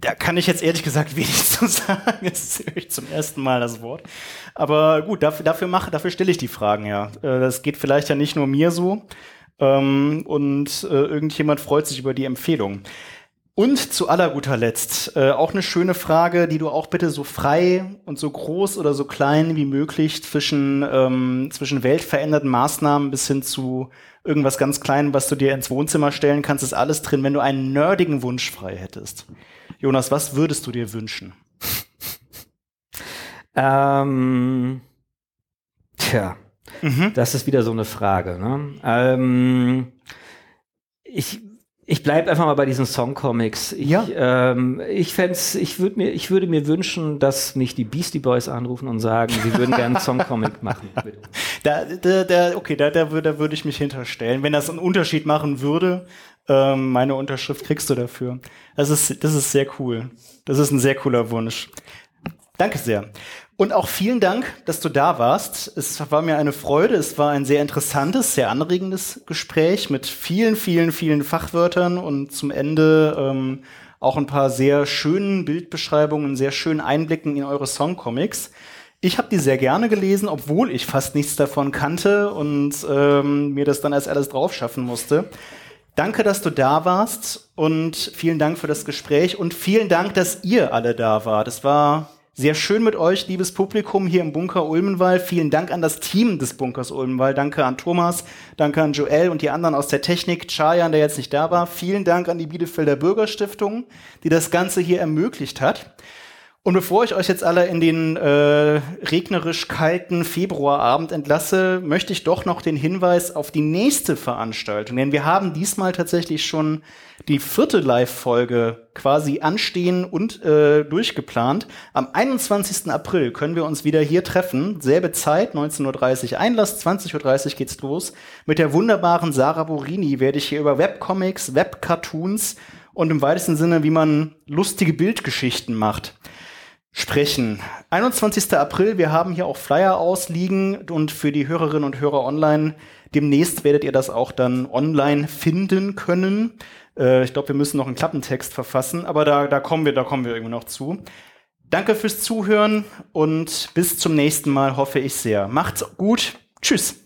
Da kann ich jetzt ehrlich gesagt wenig zu sagen. Jetzt höre ich zum ersten Mal das Wort. Aber gut, dafür, dafür mache, dafür stelle ich die Fragen ja. Äh, das geht vielleicht ja nicht nur mir so. Ähm, und äh, irgendjemand freut sich über die Empfehlung. Und zu aller guter Letzt äh, auch eine schöne Frage, die du auch bitte so frei und so groß oder so klein wie möglich zwischen, ähm, zwischen weltverändernden Maßnahmen bis hin zu irgendwas ganz Kleinem, was du dir ins Wohnzimmer stellen kannst, ist alles drin, wenn du einen nerdigen Wunsch frei hättest. Jonas, was würdest du dir wünschen? Ähm, tja, mhm. das ist wieder so eine Frage. Ne? Ähm, ich ich bleibe einfach mal bei diesen Songcomics. Ich, ja. ähm, ich fänd's, ich würde mir, ich würde mir wünschen, dass mich die Beastie Boys anrufen und sagen, sie würden gerne einen Songcomic machen. Da, da, da, okay, da, da, da würde ich mich hinterstellen. Wenn das einen Unterschied machen würde, ähm, meine Unterschrift kriegst du dafür. Das ist, das ist sehr cool. Das ist ein sehr cooler Wunsch. Danke sehr. Und auch vielen Dank, dass du da warst. Es war mir eine Freude. Es war ein sehr interessantes, sehr anregendes Gespräch mit vielen, vielen, vielen Fachwörtern und zum Ende ähm, auch ein paar sehr schönen Bildbeschreibungen, sehr schönen Einblicken in eure Songcomics. Ich habe die sehr gerne gelesen, obwohl ich fast nichts davon kannte und ähm, mir das dann als alles drauf schaffen musste. Danke, dass du da warst und vielen Dank für das Gespräch und vielen Dank, dass ihr alle da wart. Es war sehr schön mit euch, liebes Publikum hier im Bunker Ulmenwall. Vielen Dank an das Team des Bunkers Ulmenwall. Danke an Thomas, danke an Joel und die anderen aus der Technik. Chayan, der jetzt nicht da war. Vielen Dank an die Bielefelder Bürgerstiftung, die das Ganze hier ermöglicht hat. Und bevor ich euch jetzt alle in den äh, regnerisch kalten Februarabend entlasse, möchte ich doch noch den Hinweis auf die nächste Veranstaltung, denn wir haben diesmal tatsächlich schon die vierte Live-Folge quasi anstehen und äh, durchgeplant. Am 21. April können wir uns wieder hier treffen, selbe Zeit, 19.30 Uhr Einlass, 20.30 Uhr geht's los. Mit der wunderbaren Sarah Borini werde ich hier über Webcomics, Webcartoons und im weitesten Sinne, wie man lustige Bildgeschichten macht sprechen. 21. April, wir haben hier auch Flyer ausliegen und für die Hörerinnen und Hörer online. Demnächst werdet ihr das auch dann online finden können. Äh, ich glaube, wir müssen noch einen Klappentext verfassen, aber da, da kommen wir, da kommen wir irgendwie noch zu. Danke fürs Zuhören und bis zum nächsten Mal hoffe ich sehr. Macht's gut. Tschüss.